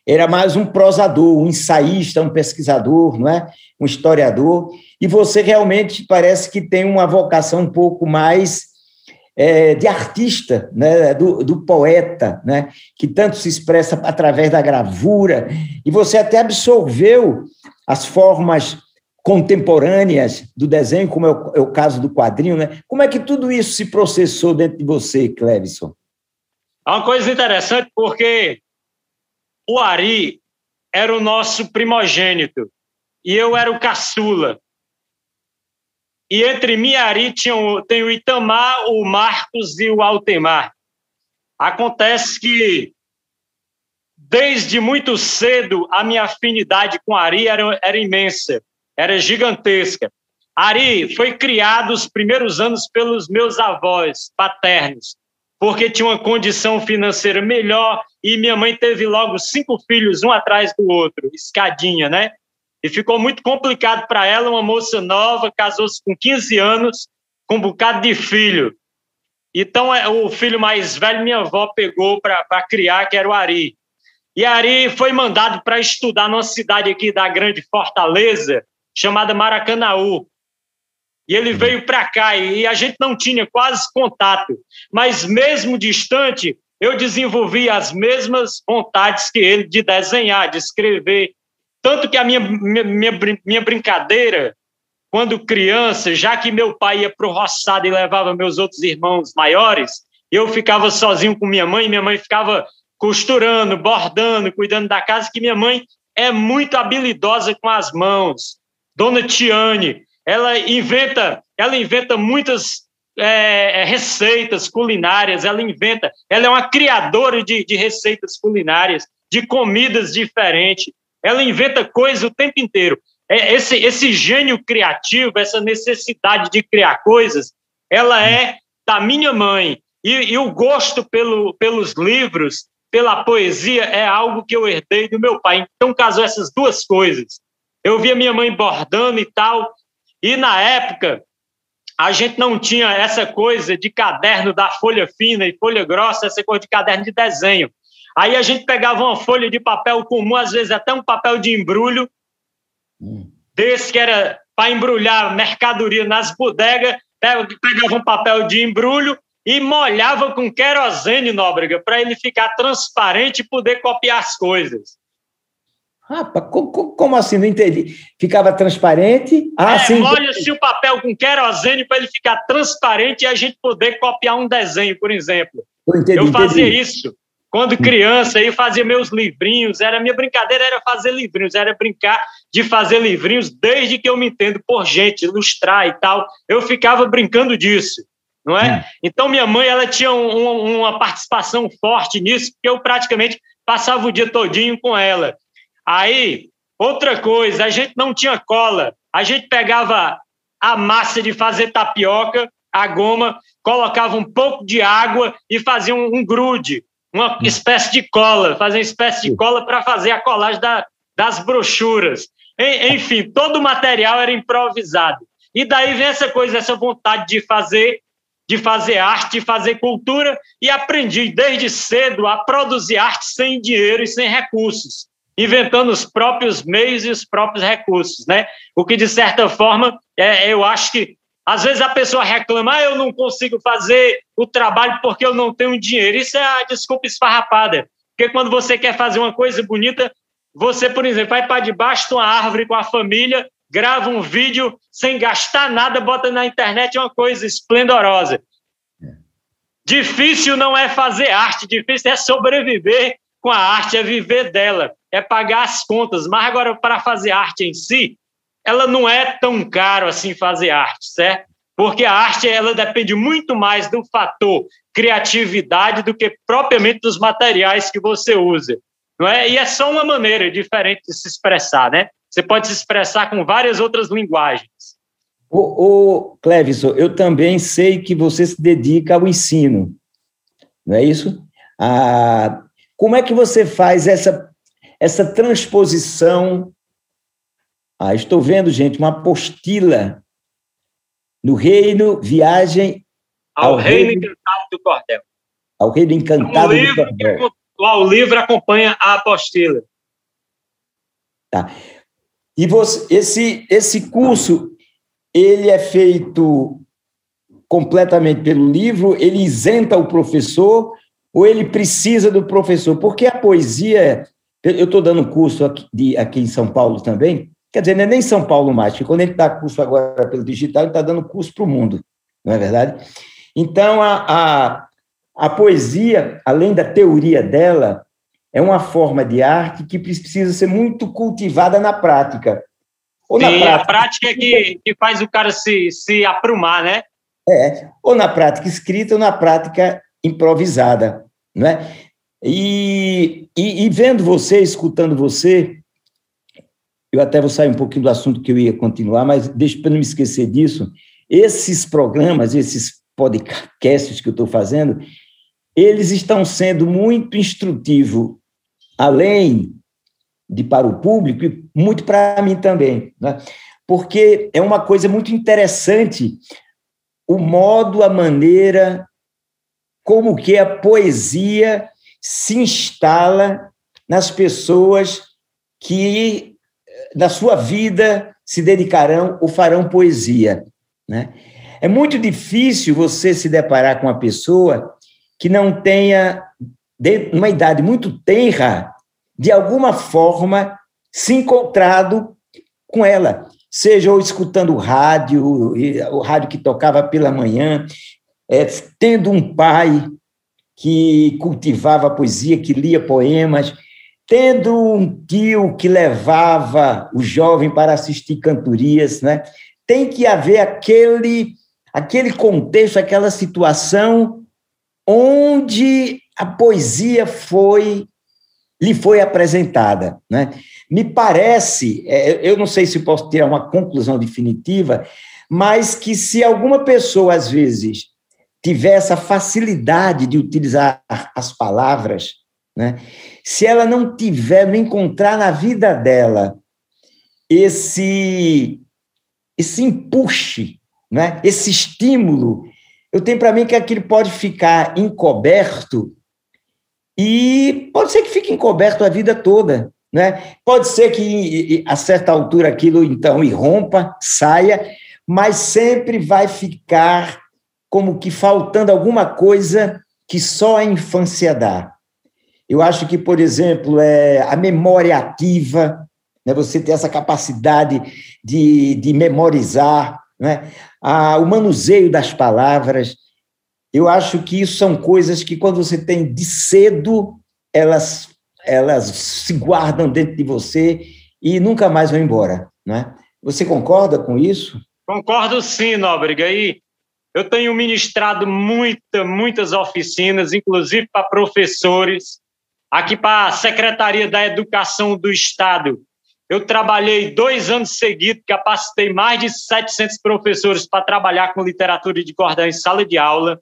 era mais um prosador, um ensaísta, um pesquisador, não é? um historiador, e você realmente parece que tem uma vocação um pouco mais é, de artista, né? do, do poeta, né? que tanto se expressa através da gravura, e você até absorveu as formas contemporâneas do desenho, como é o, é o, caso do quadrinho, né? Como é que tudo isso se processou dentro de você, Clevison? É uma coisa interessante porque o Ari era o nosso primogênito e eu era o caçula. E entre mim e Ari tinha o, tem o Itamar, o Marcos e o Altemar. Acontece que desde muito cedo a minha afinidade com Ari era, era imensa era gigantesca. Ari foi criado os primeiros anos pelos meus avós paternos, porque tinha uma condição financeira melhor e minha mãe teve logo cinco filhos, um atrás do outro, escadinha, né? E ficou muito complicado para ela, uma moça nova, casou-se com 15 anos, com um bocado de filho. Então, é, o filho mais velho, minha avó pegou para criar, que era o Ari. E Ari foi mandado para estudar numa cidade aqui da grande Fortaleza, chamada Maracanaú. E ele uhum. veio para cá e a gente não tinha quase contato. Mas mesmo distante, eu desenvolvi as mesmas vontades que ele de desenhar, de escrever. Tanto que a minha, minha, minha, brincadeira, quando criança, já que meu pai ia para o roçado e levava meus outros irmãos maiores, eu ficava sozinho com minha mãe, minha mãe ficava costurando, bordando, cuidando da casa, que minha mãe é muito habilidosa com as mãos. Dona Tiane, ela inventa, ela inventa muitas é, é, receitas culinárias, ela inventa, ela é uma criadora de, de receitas culinárias, de comidas diferentes, ela inventa coisas o tempo inteiro. É, esse, esse gênio criativo, essa necessidade de criar coisas, ela é da minha mãe. E, e o gosto pelo, pelos livros pela poesia é algo que eu herdei do meu pai. Então, casou essas duas coisas. Eu via minha mãe bordando e tal, e na época a gente não tinha essa coisa de caderno da folha fina e folha grossa, essa coisa de caderno de desenho. Aí a gente pegava uma folha de papel comum, às vezes até um papel de embrulho, hum. desse que era para embrulhar mercadoria nas bodegas, pegava um papel de embrulho e molhava com querosene, Nóbrega, para ele ficar transparente e poder copiar as coisas. Rapaz, como, como, assim? Não entendi. Ficava transparente? Ah, é, sim. Molha-se o papel com querosene para ele ficar transparente e a gente poder copiar um desenho, por exemplo. Eu, entendi, eu fazia entendi. isso. Quando criança, eu fazia meus livrinhos. Era minha brincadeira era fazer livrinhos, era brincar de fazer livrinhos desde que eu me entendo por gente, ilustrar e tal. Eu ficava brincando disso não é? Hum. Então, minha mãe, ela tinha um, uma participação forte nisso, porque eu praticamente passava o dia todinho com ela. Aí, outra coisa, a gente não tinha cola, a gente pegava a massa de fazer tapioca, a goma, colocava um pouco de água e fazia um, um grude, uma hum. espécie de cola, fazia uma espécie de cola para fazer a colagem da, das brochuras. Enfim, todo o material era improvisado. E daí vem essa coisa, essa vontade de fazer de fazer arte, de fazer cultura, e aprendi desde cedo a produzir arte sem dinheiro e sem recursos, inventando os próprios meios e os próprios recursos, né? O que, de certa forma, é, eu acho que às vezes a pessoa reclama, ah, eu não consigo fazer o trabalho porque eu não tenho dinheiro. Isso é a desculpa esfarrapada. Porque quando você quer fazer uma coisa bonita, você, por exemplo, vai para debaixo de uma árvore com a família grava um vídeo sem gastar nada, bota na internet é uma coisa esplendorosa. Difícil não é fazer arte, difícil é sobreviver com a arte, é viver dela, é pagar as contas. Mas agora, para fazer arte em si, ela não é tão caro assim fazer arte, certo? Porque a arte ela depende muito mais do fator criatividade do que propriamente dos materiais que você usa, não é? E é só uma maneira diferente de se expressar, né? Você pode se expressar com várias outras linguagens. O, o Clevison, eu também sei que você se dedica ao ensino, não é isso? Ah, como é que você faz essa, essa transposição? Ah, estou vendo, gente, uma apostila no reino, viagem ao, ao reino, reino encantado do cordel. Ao reino encantado do cordel. O livro acompanha a apostila. Tá. E você, esse, esse curso, ele é feito completamente pelo livro, ele isenta o professor ou ele precisa do professor? Porque a poesia, eu estou dando curso aqui, de, aqui em São Paulo também, quer dizer, não é nem São Paulo mais, porque quando ele dá curso agora pelo digital, ele está dando curso para o mundo, não é verdade? Então, a, a, a poesia, além da teoria dela, é uma forma de arte que precisa ser muito cultivada na prática. Ou Sim, na prática, a prática é que, que faz o cara se, se aprumar, né? É, ou na prática escrita ou na prática improvisada, não é? E, e, e vendo você, escutando você, eu até vou sair um pouquinho do assunto que eu ia continuar, mas deixa para não me esquecer disso, esses programas, esses podcasts que eu estou fazendo, eles estão sendo muito instrutivos além de para o público, e muito para mim também, né? porque é uma coisa muito interessante o modo, a maneira como que a poesia se instala nas pessoas que na sua vida se dedicarão ou farão poesia. Né? É muito difícil você se deparar com uma pessoa que não tenha, numa idade muito tenra, de alguma forma se encontrado com ela, seja ou escutando o rádio, o rádio que tocava pela manhã, é, tendo um pai que cultivava poesia, que lia poemas, tendo um tio que levava o jovem para assistir cantorias, né? Tem que haver aquele aquele contexto, aquela situação onde a poesia foi lhe foi apresentada, né? Me parece, é, eu não sei se posso tirar uma conclusão definitiva, mas que se alguma pessoa às vezes tiver essa facilidade de utilizar as palavras, né? Se ela não tiver, não encontrar na vida dela esse esse empuxe, né? Esse estímulo, eu tenho para mim que aquilo pode ficar encoberto e pode ser que fique encoberto a vida toda, né? Pode ser que a certa altura aquilo então irrompa, saia, mas sempre vai ficar como que faltando alguma coisa que só a infância dá. Eu acho que, por exemplo, é a memória ativa, né, você ter essa capacidade de, de memorizar, né, a, o manuseio das palavras, eu acho que isso são coisas que, quando você tem de cedo, elas, elas se guardam dentro de você e nunca mais vão embora. Né? Você concorda com isso? Concordo sim, Nóbrega. Eu tenho ministrado muita, muitas oficinas, inclusive para professores, aqui para a Secretaria da Educação do Estado. Eu trabalhei dois anos seguidos, capacitei mais de 700 professores para trabalhar com literatura de cordão em sala de aula,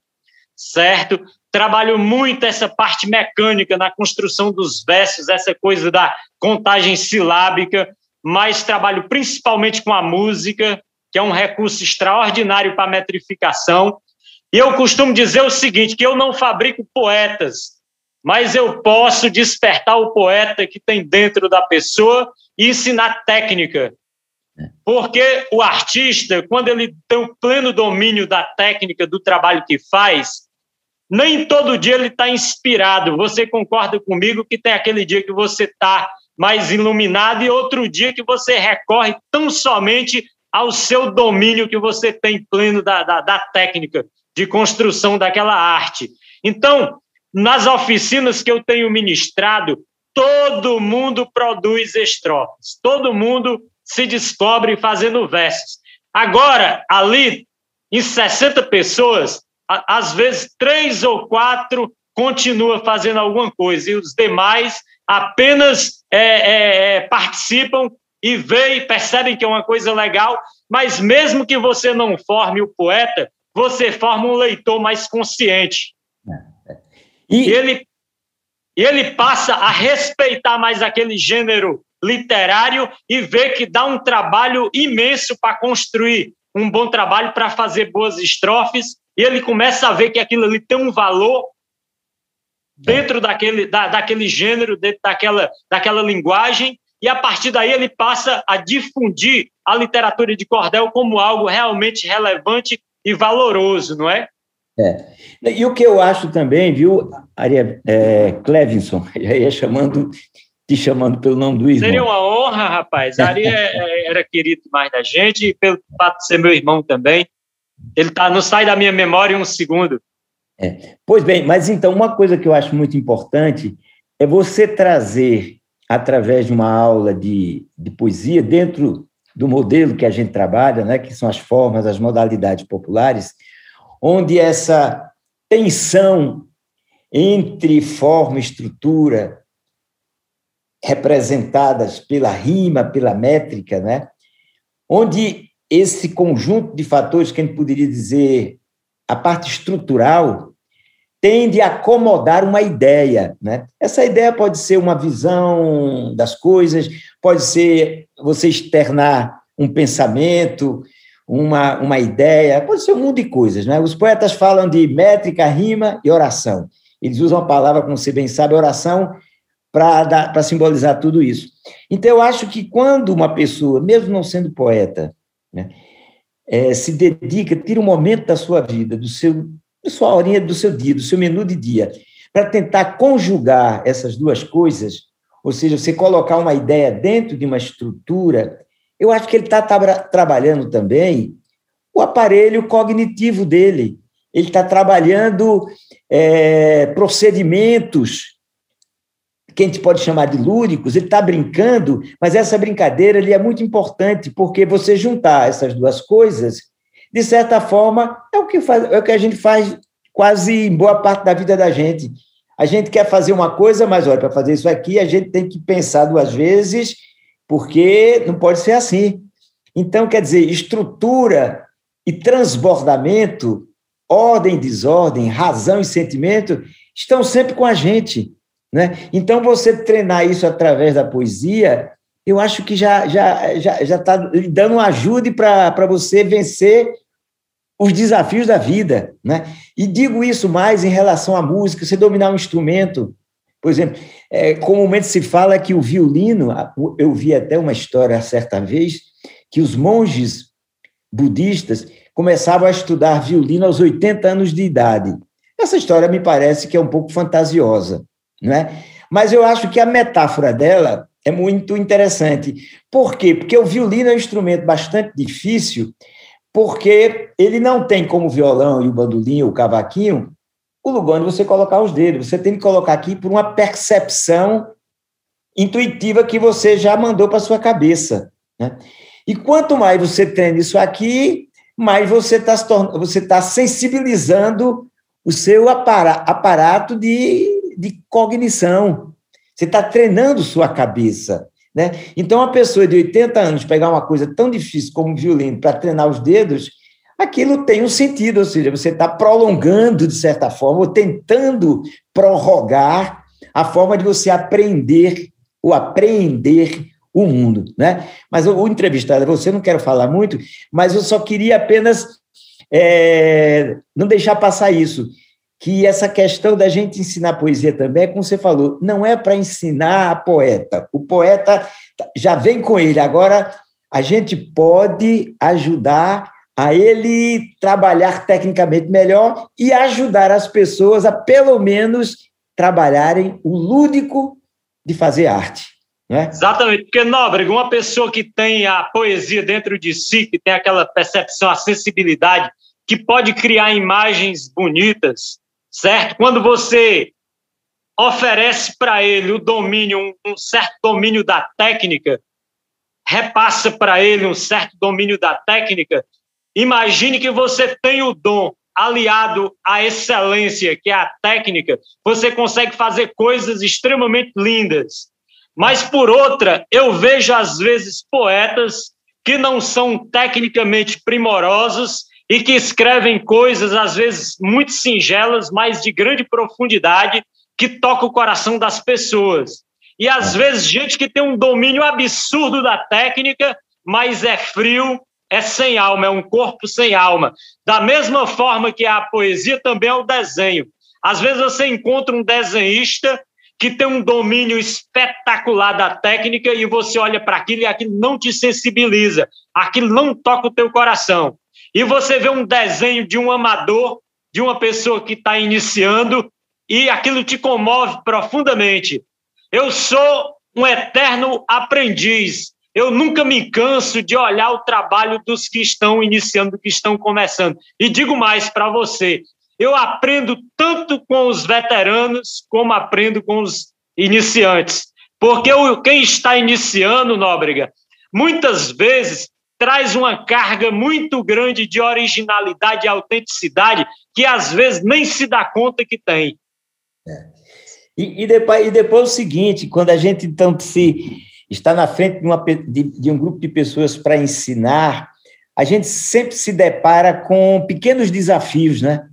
certo? Trabalho muito essa parte mecânica na construção dos versos, essa coisa da contagem silábica, mas trabalho principalmente com a música, que é um recurso extraordinário para metrificação. E eu costumo dizer o seguinte, que eu não fabrico poetas, mas eu posso despertar o poeta que tem dentro da pessoa e ensinar técnica. Porque o artista, quando ele tem o pleno domínio da técnica, do trabalho que faz, nem todo dia ele está inspirado. Você concorda comigo que tem aquele dia que você está mais iluminado e outro dia que você recorre tão somente ao seu domínio que você tem pleno da, da, da técnica de construção daquela arte. Então, nas oficinas que eu tenho ministrado, todo mundo produz estrofes, todo mundo se descobre fazendo versos. Agora, ali, em 60 pessoas, às vezes três ou quatro continua fazendo alguma coisa e os demais apenas é, é, é participam e veem percebem que é uma coisa legal, mas mesmo que você não forme o poeta, você forma um leitor mais consciente. E ele, ele passa a respeitar mais aquele gênero literário e vê que dá um trabalho imenso para construir um bom trabalho para fazer boas estrofes, e ele começa a ver que aquilo ali tem um valor dentro daquele, da, daquele gênero, dentro daquela, daquela linguagem, e a partir daí ele passa a difundir a literatura de cordel como algo realmente relevante e valoroso, não é? É. E o que eu acho também, viu, Aria é, Clevinson, já ia chamando, te chamando pelo nome do irmão. Seria uma honra, rapaz. Ari é, é, era querido mais da gente, e pelo fato de ser meu irmão também. Ele tá, não sai da minha memória um segundo. É. Pois bem, mas então, uma coisa que eu acho muito importante é você trazer, através de uma aula de, de poesia, dentro do modelo que a gente trabalha, né, que são as formas, as modalidades populares, onde essa tensão entre forma e estrutura representadas pela rima, pela métrica, né? onde esse conjunto de fatores que a gente poderia dizer a parte estrutural tende a acomodar uma ideia, né? Essa ideia pode ser uma visão das coisas, pode ser você externar um pensamento, uma, uma ideia, pode ser um mundo de coisas. Né? Os poetas falam de métrica, rima e oração. Eles usam a palavra, como você bem sabe, oração, para simbolizar tudo isso. Então, eu acho que quando uma pessoa, mesmo não sendo poeta, né, é, se dedica, tira um momento da sua vida, do seu, da sua horinha do seu dia, do seu menu de dia, para tentar conjugar essas duas coisas, ou seja, você colocar uma ideia dentro de uma estrutura, eu acho que ele está tra trabalhando também o aparelho cognitivo dele. Ele está trabalhando é, procedimentos que a gente pode chamar de lúdicos, ele está brincando, mas essa brincadeira ele é muito importante, porque você juntar essas duas coisas, de certa forma, é o que, faz, é o que a gente faz quase em boa parte da vida da gente. A gente quer fazer uma coisa, mas olha, para fazer isso aqui, a gente tem que pensar duas vezes, porque não pode ser assim. Então, quer dizer, estrutura e transbordamento, ordem e desordem, razão e sentimento, estão sempre com a gente. Né? Então, você treinar isso através da poesia, eu acho que já já já já está dando ajuda para você vencer os desafios da vida, né? E digo isso mais em relação à música, você dominar um instrumento, por exemplo, é, comumente se fala que o violino, eu vi até uma história certa vez que os monges budistas começavam a estudar violino aos 80 anos de idade. Essa história me parece que é um pouco fantasiosa, né? Mas eu acho que a metáfora dela é muito interessante. Por quê? Porque o violino é um instrumento bastante difícil, porque ele não tem como o violão e o bandolim, o cavaquinho, o lugar onde você colocar os dedos. Você tem que colocar aqui por uma percepção intuitiva que você já mandou para sua cabeça. Né? E quanto mais você treina isso aqui, mais você está tá sensibilizando o seu aparato de de cognição. Você está treinando sua cabeça. Né? Então, uma pessoa de 80 anos pegar uma coisa tão difícil como o violino para treinar os dedos, aquilo tem um sentido, ou seja, você está prolongando, de certa forma, ou tentando prorrogar a forma de você aprender ou apreender o mundo. Né? Mas o, entrevistado, você não quero falar muito, mas eu só queria apenas é, não deixar passar isso que essa questão da gente ensinar poesia também, é como você falou, não é para ensinar a poeta. O poeta já vem com ele. Agora, a gente pode ajudar a ele trabalhar tecnicamente melhor e ajudar as pessoas a, pelo menos, trabalharem o lúdico de fazer arte. Né? Exatamente, porque, Nóbrega, uma pessoa que tem a poesia dentro de si, que tem aquela percepção, a sensibilidade, que pode criar imagens bonitas, certo? Quando você oferece para ele o domínio, um, um, certo domínio da técnica, repassa para ele um certo domínio da técnica, imagine que você tem o dom aliado à excelência, que é a técnica, você consegue fazer coisas extremamente lindas. Mas, por outra, eu vejo, às vezes, poetas que não são tecnicamente primorosos e que escrevem coisas, às vezes, muito singelas, mas de grande profundidade, que toca o coração das pessoas. E, às é. vezes, gente que tem um domínio absurdo da técnica, mas é frio, é sem alma, é um corpo sem alma. Da mesma forma que a poesia também é o desenho. Às vezes você encontra um desenhista que tem um domínio espetacular da técnica e você olha para aquilo e aquilo não te sensibiliza, aquilo não toca o teu coração e você vê um desenho de um amador, de uma pessoa que está iniciando, e aquilo te comove profundamente. Eu sou um eterno aprendiz. Eu nunca me canso de olhar o trabalho dos que estão iniciando, que estão começando. E digo mais para você: eu aprendo tanto com os veteranos, como aprendo com os iniciantes. Porque quem está iniciando, Nóbrega, muitas vezes traz uma carga muito grande de originalidade e autenticidade que às vezes nem se dá conta que tem. É. E, e, depois, e depois o seguinte, quando a gente então se está na frente de, uma, de, de um grupo de pessoas para ensinar, a gente sempre se depara com pequenos desafios, né?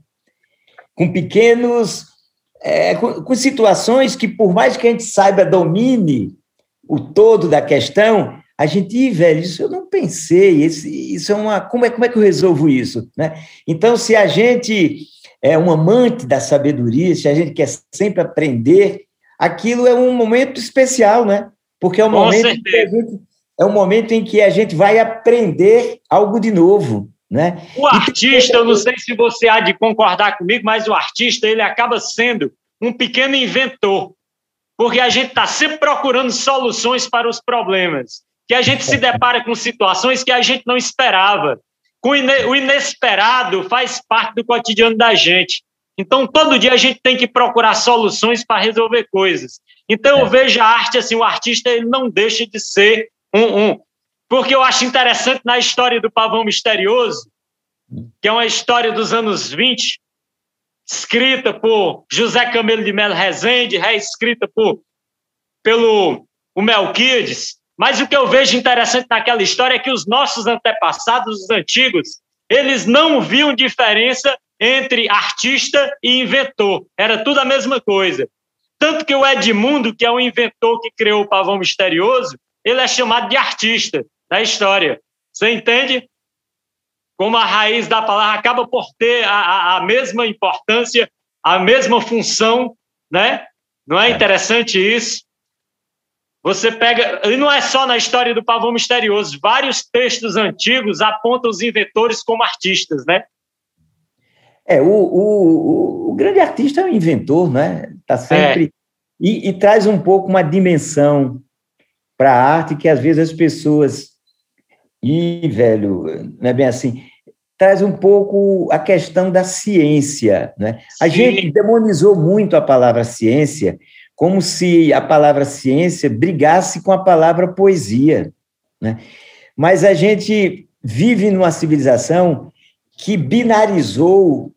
Com pequenos é, com, com situações que, por mais que a gente saiba, domine o todo da questão, a gente, Ih, velho, isso eu não pensei, esse, isso é uma. Como é, como é que eu resolvo isso? Né? Então, se a gente é um amante da sabedoria, se a gente quer sempre aprender, aquilo é um momento especial, né? Porque é um, momento, gente, é um momento em que a gente vai aprender algo de novo. Né? O artista, eu não sei se você há de concordar comigo, mas o artista ele acaba sendo um pequeno inventor, porque a gente está sempre procurando soluções para os problemas, que a gente se depara com situações que a gente não esperava. O inesperado faz parte do cotidiano da gente. Então, todo dia a gente tem que procurar soluções para resolver coisas. Então, eu é. vejo a arte assim, o artista ele não deixa de ser um, um. Porque eu acho interessante na história do Pavão Misterioso, que é uma história dos anos 20, escrita por José Camelo de Melo Rezende, reescrita por, pelo o Melquides. Mas o que eu vejo interessante naquela história é que os nossos antepassados, os antigos, eles não viam diferença entre artista e inventor. Era tudo a mesma coisa. Tanto que o Edmundo, que é o inventor que criou o pavão misterioso, ele é chamado de artista da história. Você entende? Como a raiz da palavra acaba por ter a, a, a mesma importância, a mesma função, né? Não é, é. interessante isso? Você pega, e não é só na história do pavão misterioso, vários textos antigos apontam os inventores como artistas, né? É, o, o, o, grande artista é o inventor, né? Tá sempre. É. E, e, traz um pouco uma dimensão para a arte que às vezes as pessoas. E, velho, não é bem assim. Traz um pouco a questão da ciência, né? A Sim. gente demonizou muito a palavra ciência, como se a palavra ciência brigasse com a palavra poesia, né? Mas a gente vive numa civilização que binarizou,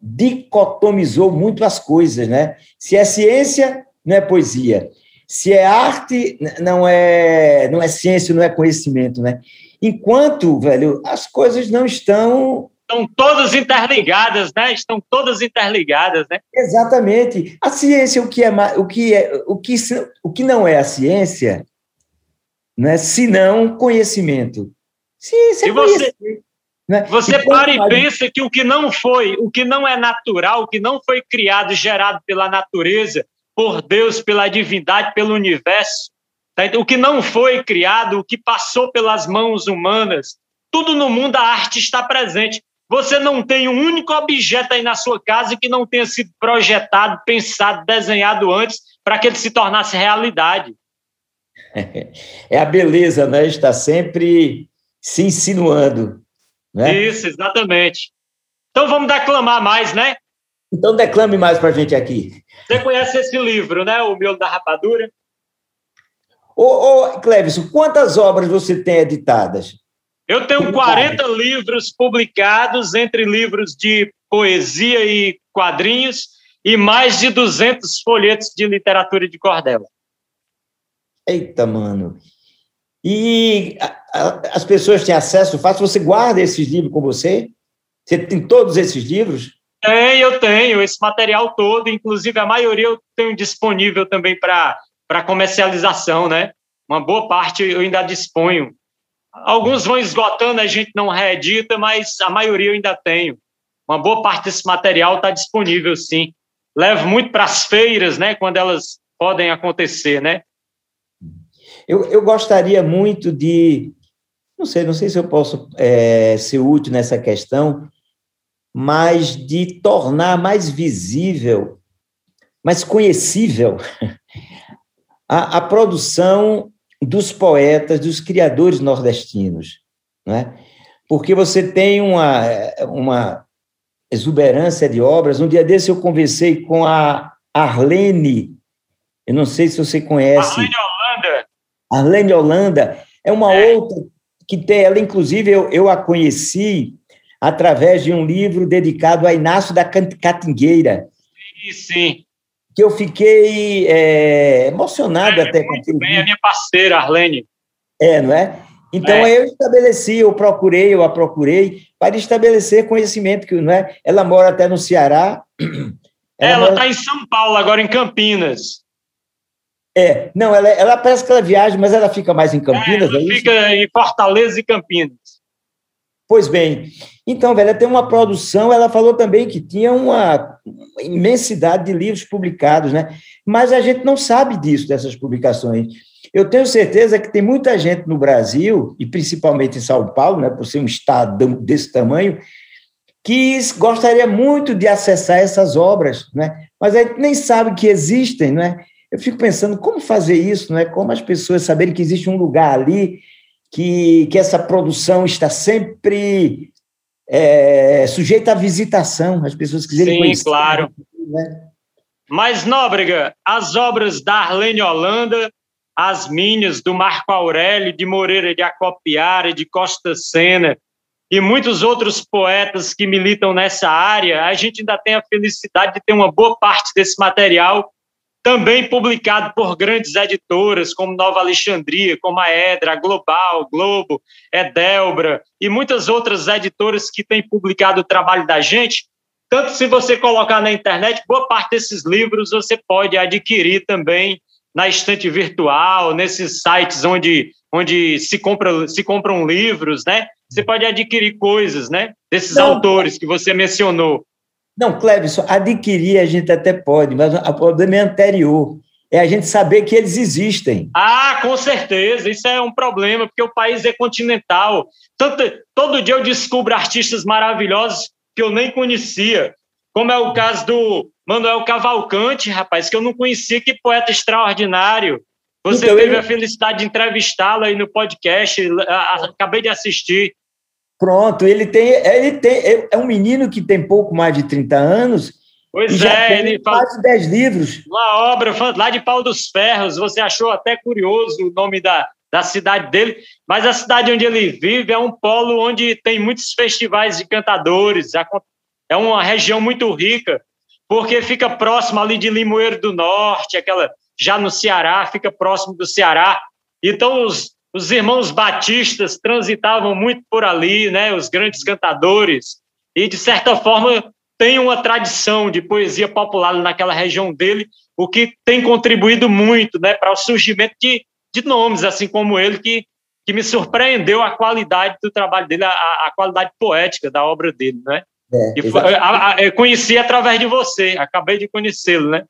dicotomizou muito as coisas, né? Se é ciência, não é poesia. Se é arte, não é, não é ciência, não é conhecimento, né? Enquanto, velho, as coisas não estão estão todas interligadas, né? Estão todas interligadas, né? Exatamente. A ciência, o que é o que é o que o que não é a ciência, né? Senão conhecimento. Ciência é você, né? Você e para e pensa que o que não foi, o que não é natural, o que não foi criado, gerado pela natureza, por Deus, pela divindade, pelo universo, tá? o que não foi criado, o que passou pelas mãos humanas, tudo no mundo a arte está presente. Você não tem um único objeto aí na sua casa que não tenha sido projetado, pensado, desenhado antes para que ele se tornasse realidade. É a beleza, né? Está sempre se insinuando. Né? Isso, exatamente. Então vamos declamar mais, né? Então declame mais para a gente aqui. Você conhece esse livro, né? O Miolo da Rapadura? Ô, ô quantas obras você tem editadas? Eu tenho 40 livros publicados, entre livros de poesia e quadrinhos, e mais de 200 folhetos de literatura de cordel. Eita, mano. E as pessoas têm acesso fácil? Você guarda esses livros com você? Você tem todos esses livros? Tem, eu tenho esse material todo, inclusive a maioria eu tenho disponível também para comercialização, né? Uma boa parte eu ainda disponho. Alguns vão esgotando, a gente não reedita, mas a maioria eu ainda tenho. Uma boa parte desse material está disponível, sim. Levo muito para as feiras, né? Quando elas podem acontecer, né? Eu, eu gostaria muito de, não sei, não sei se eu posso é, ser útil nessa questão, mas de tornar mais visível, mais conhecível a, a produção dos poetas, dos criadores nordestinos, né? Porque você tem uma, uma exuberância de obras. Um dia desse eu conversei com a Arlene, eu não sei se você conhece. Arlene. Arlene Holanda é uma é. outra que tem, ela inclusive eu, eu a conheci através de um livro dedicado a Inácio da Catingueira. Sim, sim. Que eu fiquei é, emocionado é, até com aquilo. Bem, a minha parceira, Arlene. É, não é? Então é. eu estabeleci, eu procurei, eu a procurei para estabelecer conhecimento que não é. Ela mora até no Ceará. Ela está mora... em São Paulo agora em Campinas. É, não, ela, ela parece que ela viaja, mas ela fica mais em Campinas, é, ela é fica em Fortaleza e Campinas. Pois bem, então, velho, ela tem uma produção, ela falou também que tinha uma imensidade de livros publicados, né? Mas a gente não sabe disso, dessas publicações. Eu tenho certeza que tem muita gente no Brasil, e principalmente em São Paulo, né, por ser um estado desse tamanho, que gostaria muito de acessar essas obras, né? mas a gente nem sabe que existem. Né? Eu fico pensando como fazer isso, né? como as pessoas saberem que existe um lugar ali que, que essa produção está sempre é, sujeita à visitação, as pessoas quiserem Sim, conhecer. Sim, claro. Né? Mas, Nóbrega, as obras da Arlene Holanda, as minhas do Marco Aurélio, de Moreira de Acopiara, de Costa Sena, e muitos outros poetas que militam nessa área, a gente ainda tem a felicidade de ter uma boa parte desse material também publicado por grandes editoras, como Nova Alexandria, como a Edra, a Global, Globo, Edelbra e muitas outras editoras que têm publicado o trabalho da gente. Tanto se você colocar na internet, boa parte desses livros você pode adquirir também na estante virtual, nesses sites onde, onde se, compra, se compram livros, né? Você pode adquirir coisas, né? Desses Não. autores que você mencionou. Não, Clebson, adquirir a gente até pode, mas o problema é anterior. É a gente saber que eles existem. Ah, com certeza. Isso é um problema, porque o país é continental. Tanto, todo dia eu descubro artistas maravilhosos que eu nem conhecia. Como é o caso do Manuel Cavalcante, rapaz, que eu não conhecia. Que poeta extraordinário. Você então, teve ele... a felicidade de entrevistá-lo aí no podcast. Acabei de assistir. Pronto, ele tem, ele tem, é um menino que tem pouco mais de 30 anos. Pois é, ele faz de 10 livros. Uma obra lá de Pau dos Ferros, você achou até curioso o nome da, da cidade dele, mas a cidade onde ele vive é um polo onde tem muitos festivais de cantadores, é uma região muito rica, porque fica próximo ali de Limoeiro do Norte, aquela já no Ceará, fica próximo do Ceará. Então os, os irmãos batistas transitavam muito por ali, né, os grandes cantadores, e de certa forma tem uma tradição de poesia popular naquela região dele, o que tem contribuído muito né, para o surgimento de, de nomes, assim como ele, que, que me surpreendeu a qualidade do trabalho dele, a, a qualidade poética da obra dele. Né? É, foi, a, a, eu conheci através de você, acabei de conhecê-lo, né?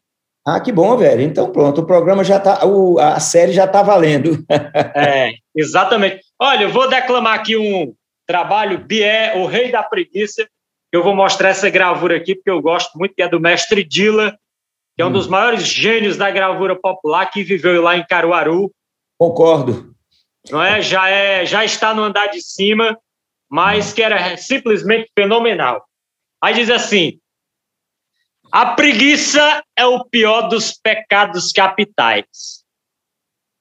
Ah, que bom, velho. Então pronto, o programa já tá, o, a série já está valendo. é, exatamente. Olha, eu vou declamar aqui um trabalho, Bié, o Rei da Preguiça. Eu vou mostrar essa gravura aqui, porque eu gosto muito, que é do mestre Dila, que é um hum. dos maiores gênios da gravura popular, que viveu lá em Caruaru. Concordo. Não é? Já, é, já está no andar de cima, mas que era simplesmente fenomenal. Aí diz assim: a preguiça é o pior dos pecados capitais.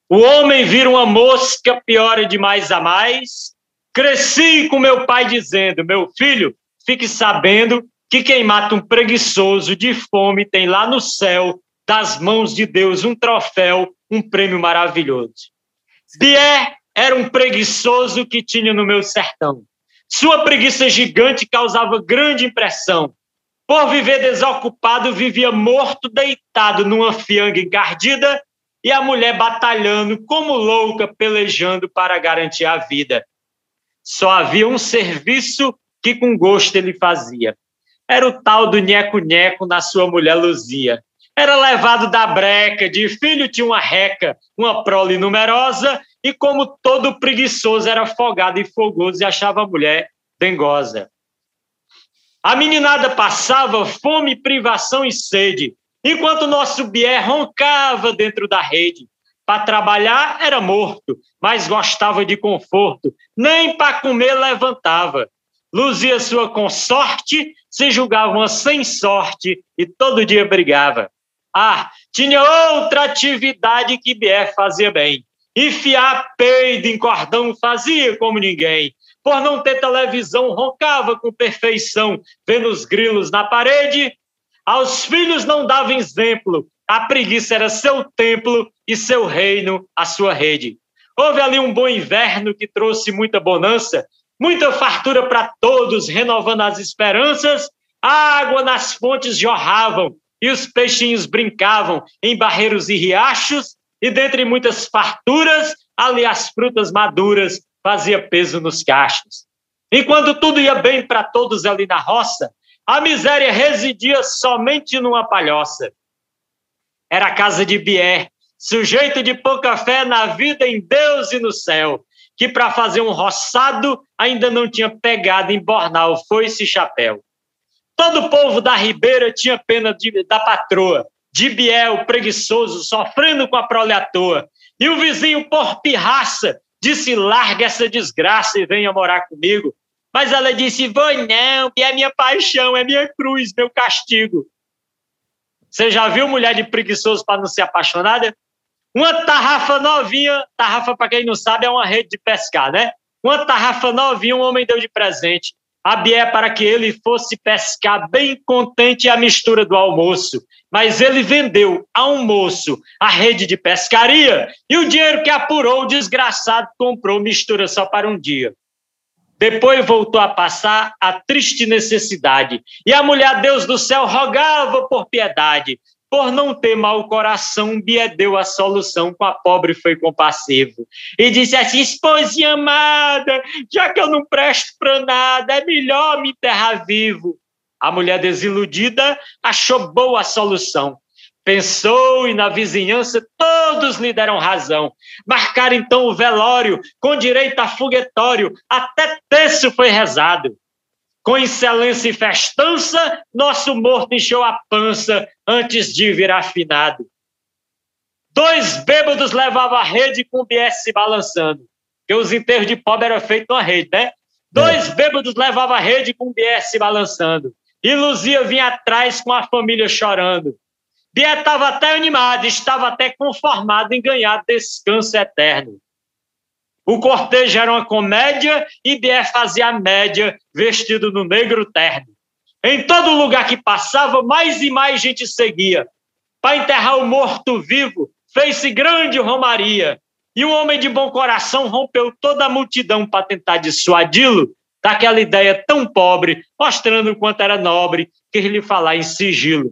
O homem vira uma mosca, piora de mais a mais. Cresci com meu pai dizendo: Meu filho, fique sabendo que quem mata um preguiçoso de fome tem lá no céu, das mãos de Deus, um troféu, um prêmio maravilhoso. Bié era um preguiçoso que tinha no meu sertão. Sua preguiça gigante causava grande impressão. Por viver desocupado, vivia morto, deitado numa fianga encardida e a mulher batalhando como louca, pelejando para garantir a vida. Só havia um serviço que com gosto ele fazia. Era o tal do nheco-nheco na sua mulher Luzia. Era levado da breca, de filho tinha uma reca, uma prole numerosa, e como todo preguiçoso era folgado e fogoso e achava a mulher dengosa. A meninada passava fome, privação e sede, enquanto nosso Bié roncava dentro da rede. Para trabalhar era morto, mas gostava de conforto, nem para comer levantava. Luzia sua consorte, se julgava uma sem sorte e todo dia brigava. Ah, tinha outra atividade que Bié fazia bem. Enfiar peido em cordão fazia como ninguém. Por não ter televisão, roncava com perfeição, vendo os grilos na parede. Aos filhos não dava exemplo, a preguiça era seu templo e seu reino, a sua rede. Houve ali um bom inverno que trouxe muita bonança, muita fartura para todos, renovando as esperanças. A água nas fontes jorravam e os peixinhos brincavam em barreiros e riachos, e dentre muitas farturas, ali as frutas maduras fazia peso nos cachos. Enquanto tudo ia bem para todos ali na roça, a miséria residia somente numa palhoça. Era a casa de Bié, sujeito de pouca fé na vida, em Deus e no céu, que para fazer um roçado ainda não tinha pegado em bornal foi-se chapéu. Todo o povo da Ribeira tinha pena de, da patroa, de Biel, preguiçoso, sofrendo com a prole à toa. E o vizinho, por pirraça, disse: larga essa desgraça e venha morar comigo. Mas ela disse: vou não, que é minha paixão, é minha cruz, meu castigo. Você já viu mulher de preguiçoso para não ser apaixonada? Uma tarrafa novinha, tarrafa, para quem não sabe, é uma rede de pescar, né? Uma tarrafa novinha, um homem deu de presente. A Bié para que ele fosse pescar bem contente a mistura do almoço. Mas ele vendeu ao moço a rede de pescaria e o dinheiro que apurou, o desgraçado comprou mistura só para um dia. Depois voltou a passar a triste necessidade. E a mulher Deus do céu rogava por piedade. Por não ter mau coração, Bia deu a solução com a pobre foi compassivo. E disse assim: esposinha amada, já que eu não presto para nada, é melhor me enterrar vivo. A mulher desiludida achou boa a solução. Pensou e na vizinhança todos lhe deram razão. Marcaram então o velório com direito a foguetório, até terço foi rezado. Com excelência e festança, nosso morto encheu a pança antes de virar finado. Dois bêbados levavam a rede com o BS se balançando, porque os enterros de pobre eram feitos na rede, né? Dois é. bêbados levavam a rede com o BS se balançando. E Luzia vinha atrás com a família chorando. Bié estava até animado, estava até conformado em ganhar descanso eterno. O cortejo era uma comédia e Bié fazia a média vestido no negro terno. Em todo lugar que passava, mais e mais gente seguia. Para enterrar o morto-vivo, fez-se grande romaria. E um homem de bom coração rompeu toda a multidão para tentar dissuadi-lo daquela ideia tão pobre, mostrando o quanto era nobre, que lhe falar em sigilo.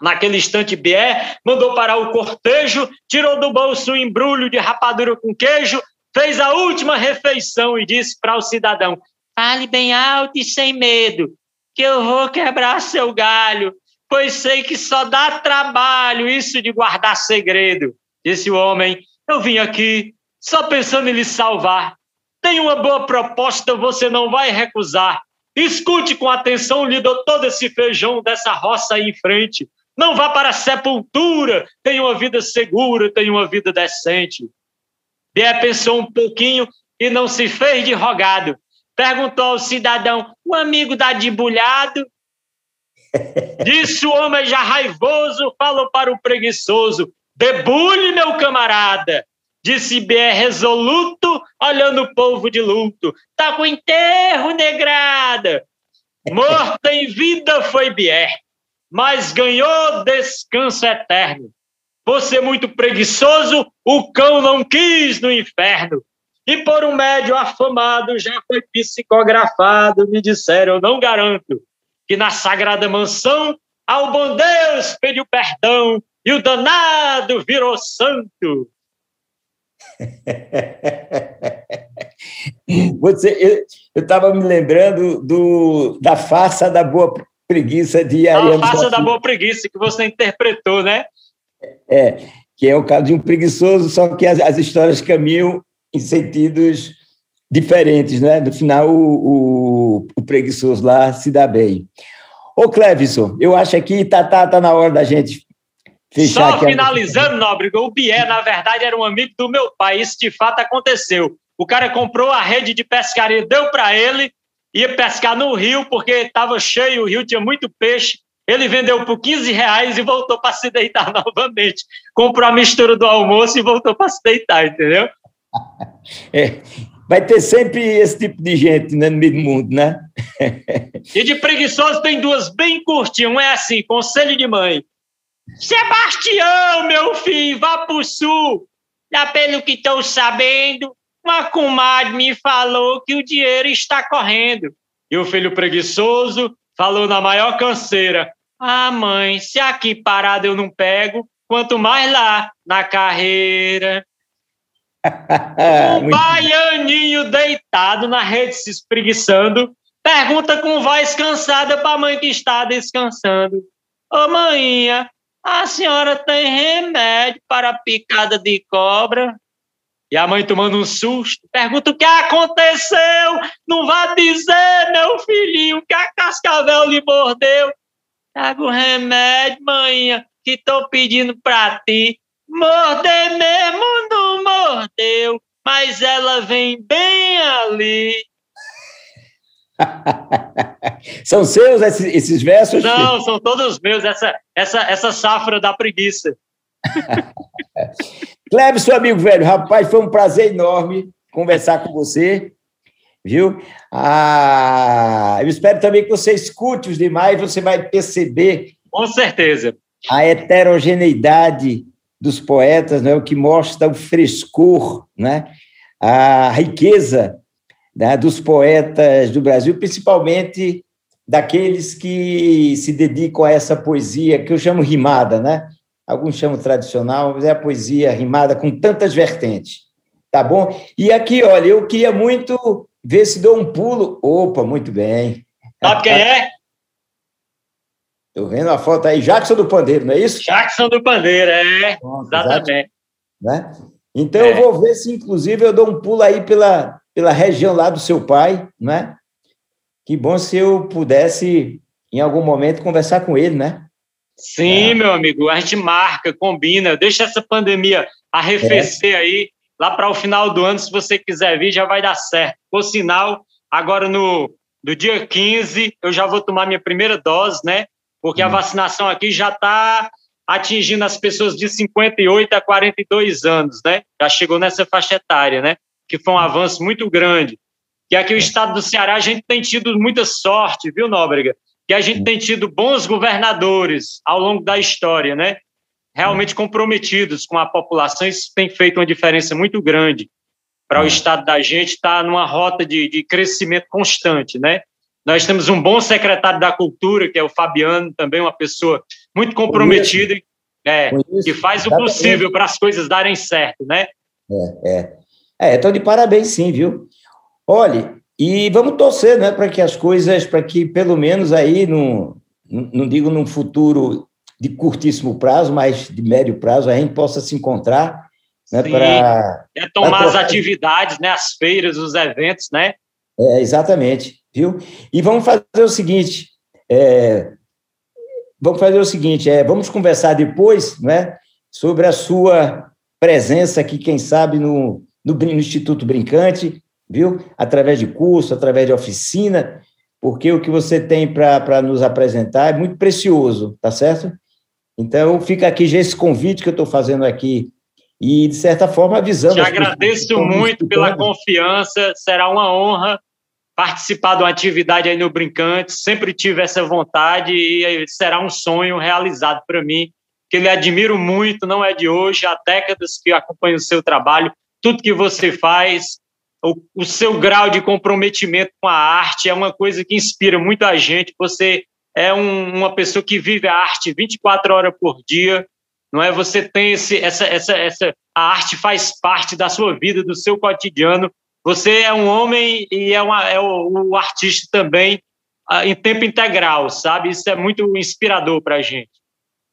Naquele instante, Bié mandou parar o cortejo, tirou do bolso um embrulho de rapadura com queijo, fez a última refeição e disse para o cidadão: Fale bem alto e sem medo, que eu vou quebrar seu galho, pois sei que só dá trabalho isso de guardar segredo. Disse o homem: Eu vim aqui só pensando em lhe salvar. Tenho uma boa proposta, você não vai recusar. Escute com atenção, lhe dou todo esse feijão dessa roça aí em frente. Não vá para a sepultura, tenha uma vida segura, tenha uma vida decente. Bié pensou um pouquinho e não se fez de rogado. Perguntou ao cidadão: o amigo dá debulhado? Disse o homem já raivoso, falou para o preguiçoso: debulhe, meu camarada. Disse Bié resoluto, olhando o povo de luto: tá com enterro, negrada. Morta em vida foi Bié mas ganhou descanso eterno. Você muito preguiçoso, o cão não quis no inferno. E por um médio afamado já foi psicografado, me disseram, não garanto, que na sagrada mansão ao bom Deus pediu perdão e o danado virou santo. Você, eu estava me lembrando do, da farsa da boa preguiça de Ariano. A farsa da boa preguiça que você interpretou, né? É, que é o caso de um preguiçoso, só que as, as histórias caminham em sentidos diferentes, né? No final, o, o, o preguiçoso lá se dá bem. Ô, Clevison, eu acho que tá, tá, tá na hora da gente fechar Só finalizando, a... Nóbrega, o Bié, na verdade, era um amigo do meu pai, isso de fato aconteceu. O cara comprou a rede de pescaria, deu para ele, ia pescar no rio, porque estava cheio, o rio tinha muito peixe. Ele vendeu por 15 reais e voltou para se deitar novamente. Comprou a mistura do almoço e voltou para se deitar, entendeu? É, vai ter sempre esse tipo de gente né, no meio do mundo, né? e de preguiçoso tem duas bem curtinhas. Um é assim, conselho de mãe. Sebastião, meu filho, vá para o sul. Já pelo que estou sabendo, uma comadre me falou que o dinheiro está correndo. E o filho preguiçoso falou na maior canseira: Ah, mãe, se aqui parado eu não pego, quanto mais lá na carreira. um baianinho deitado na rede se espreguiçando pergunta com voz cansada para a mãe que está descansando: Ô, oh, mãinha, A senhora tem remédio para picada de cobra? E a mãe tomando um susto, pergunta o que aconteceu. Não vá dizer, meu filhinho, que a cascavel lhe mordeu. Traga o remédio, mãe, que tô pedindo pra ti. Morder mesmo não mordeu, mas ela vem bem ali. são seus esses, esses, versos? Não, são todos meus, essa, essa, essa safra da preguiça. seu amigo velho, rapaz, foi um prazer enorme conversar com você, viu? Ah, eu espero também que você escute os demais, você vai perceber. Com certeza. A heterogeneidade dos poetas, né, o que mostra o frescor, né, a riqueza né, dos poetas do Brasil, principalmente daqueles que se dedicam a essa poesia que eu chamo rimada, né? alguns chamam tradicional, mas é a poesia rimada com tantas vertentes, tá bom? E aqui, olha, eu queria muito ver se dou um pulo. Opa, muito bem. Sabe quem é? Estou vendo a foto aí, Jackson do Pandeiro, não é isso? Jackson do Pandeiro, é. Pronto, exatamente. Né? Então é. eu vou ver se, inclusive, eu dou um pulo aí pela, pela região lá do seu pai, né? Que bom se eu pudesse, em algum momento, conversar com ele, né? Sim, é. meu amigo, a gente marca, combina, deixa essa pandemia arrefecer é. aí. Lá para o final do ano, se você quiser vir, já vai dar certo. Por sinal, agora no, no dia 15, eu já vou tomar minha primeira dose, né? Porque hum. a vacinação aqui já está atingindo as pessoas de 58 a 42 anos, né? Já chegou nessa faixa etária, né? Que foi um avanço muito grande. Que aqui o estado do Ceará a gente tem tido muita sorte, viu, Nóbrega? que a gente tem tido bons governadores ao longo da história, né? Realmente comprometidos com a população, isso tem feito uma diferença muito grande para o estado da gente estar tá numa rota de, de crescimento constante, né? Nós temos um bom secretário da Cultura, que é o Fabiano, também uma pessoa muito comprometida, é, que faz o possível para as coisas darem certo, né? É, é. É, estou de parabéns, sim, viu? Olhe, e vamos torcer né, para que as coisas, para que pelo menos aí, no, não digo num futuro de curtíssimo prazo, mas de médio prazo, a gente possa se encontrar né, para. É tomar as atividades, né, as feiras, os eventos, né? É, exatamente, viu? E vamos fazer o seguinte: é, vamos fazer o seguinte, é, vamos conversar depois né, sobre a sua presença aqui, quem sabe, no, no, no Instituto Brincante viu? Através de curso, através de oficina, porque o que você tem para nos apresentar é muito precioso, tá certo? Então, fica aqui já esse convite que eu estou fazendo aqui e, de certa forma, avisando. Te agradeço muito pela confiança, será uma honra participar de uma atividade aí no Brincante, sempre tive essa vontade e será um sonho realizado para mim, que lhe admiro muito, não é de hoje, há décadas que acompanho o seu trabalho, tudo que você faz, o, o seu grau de comprometimento com a arte é uma coisa que inspira muito a gente. Você é um, uma pessoa que vive a arte 24 horas por dia, não é? Você tem esse, essa, essa, essa, a arte faz parte da sua vida, do seu cotidiano. Você é um homem e é, uma, é o, o artista também uh, em tempo integral, sabe? Isso é muito inspirador para a gente.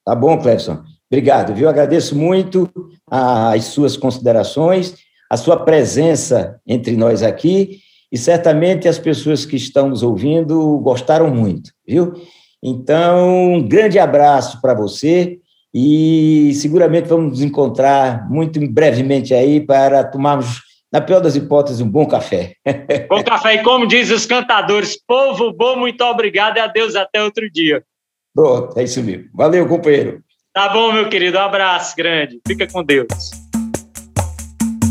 Tá bom, Clebson. Obrigado, viu? Agradeço muito as suas considerações a sua presença entre nós aqui e certamente as pessoas que estão nos ouvindo gostaram muito, viu? Então, um grande abraço para você e seguramente vamos nos encontrar muito brevemente aí para tomarmos, na pior das hipóteses, um bom café. Bom café, e como dizem os cantadores, povo bom, muito obrigado e adeus até outro dia. Pronto, é isso mesmo. Valeu, companheiro. Tá bom, meu querido, um abraço grande. Fica com Deus.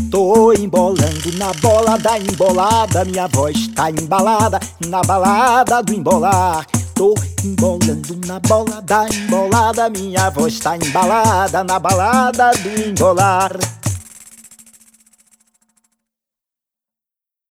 Tô embolando na bola da embolada, minha voz tá embalada na balada do embolar. Tô embolando na bola da embolada, minha voz tá embalada na balada do embolar.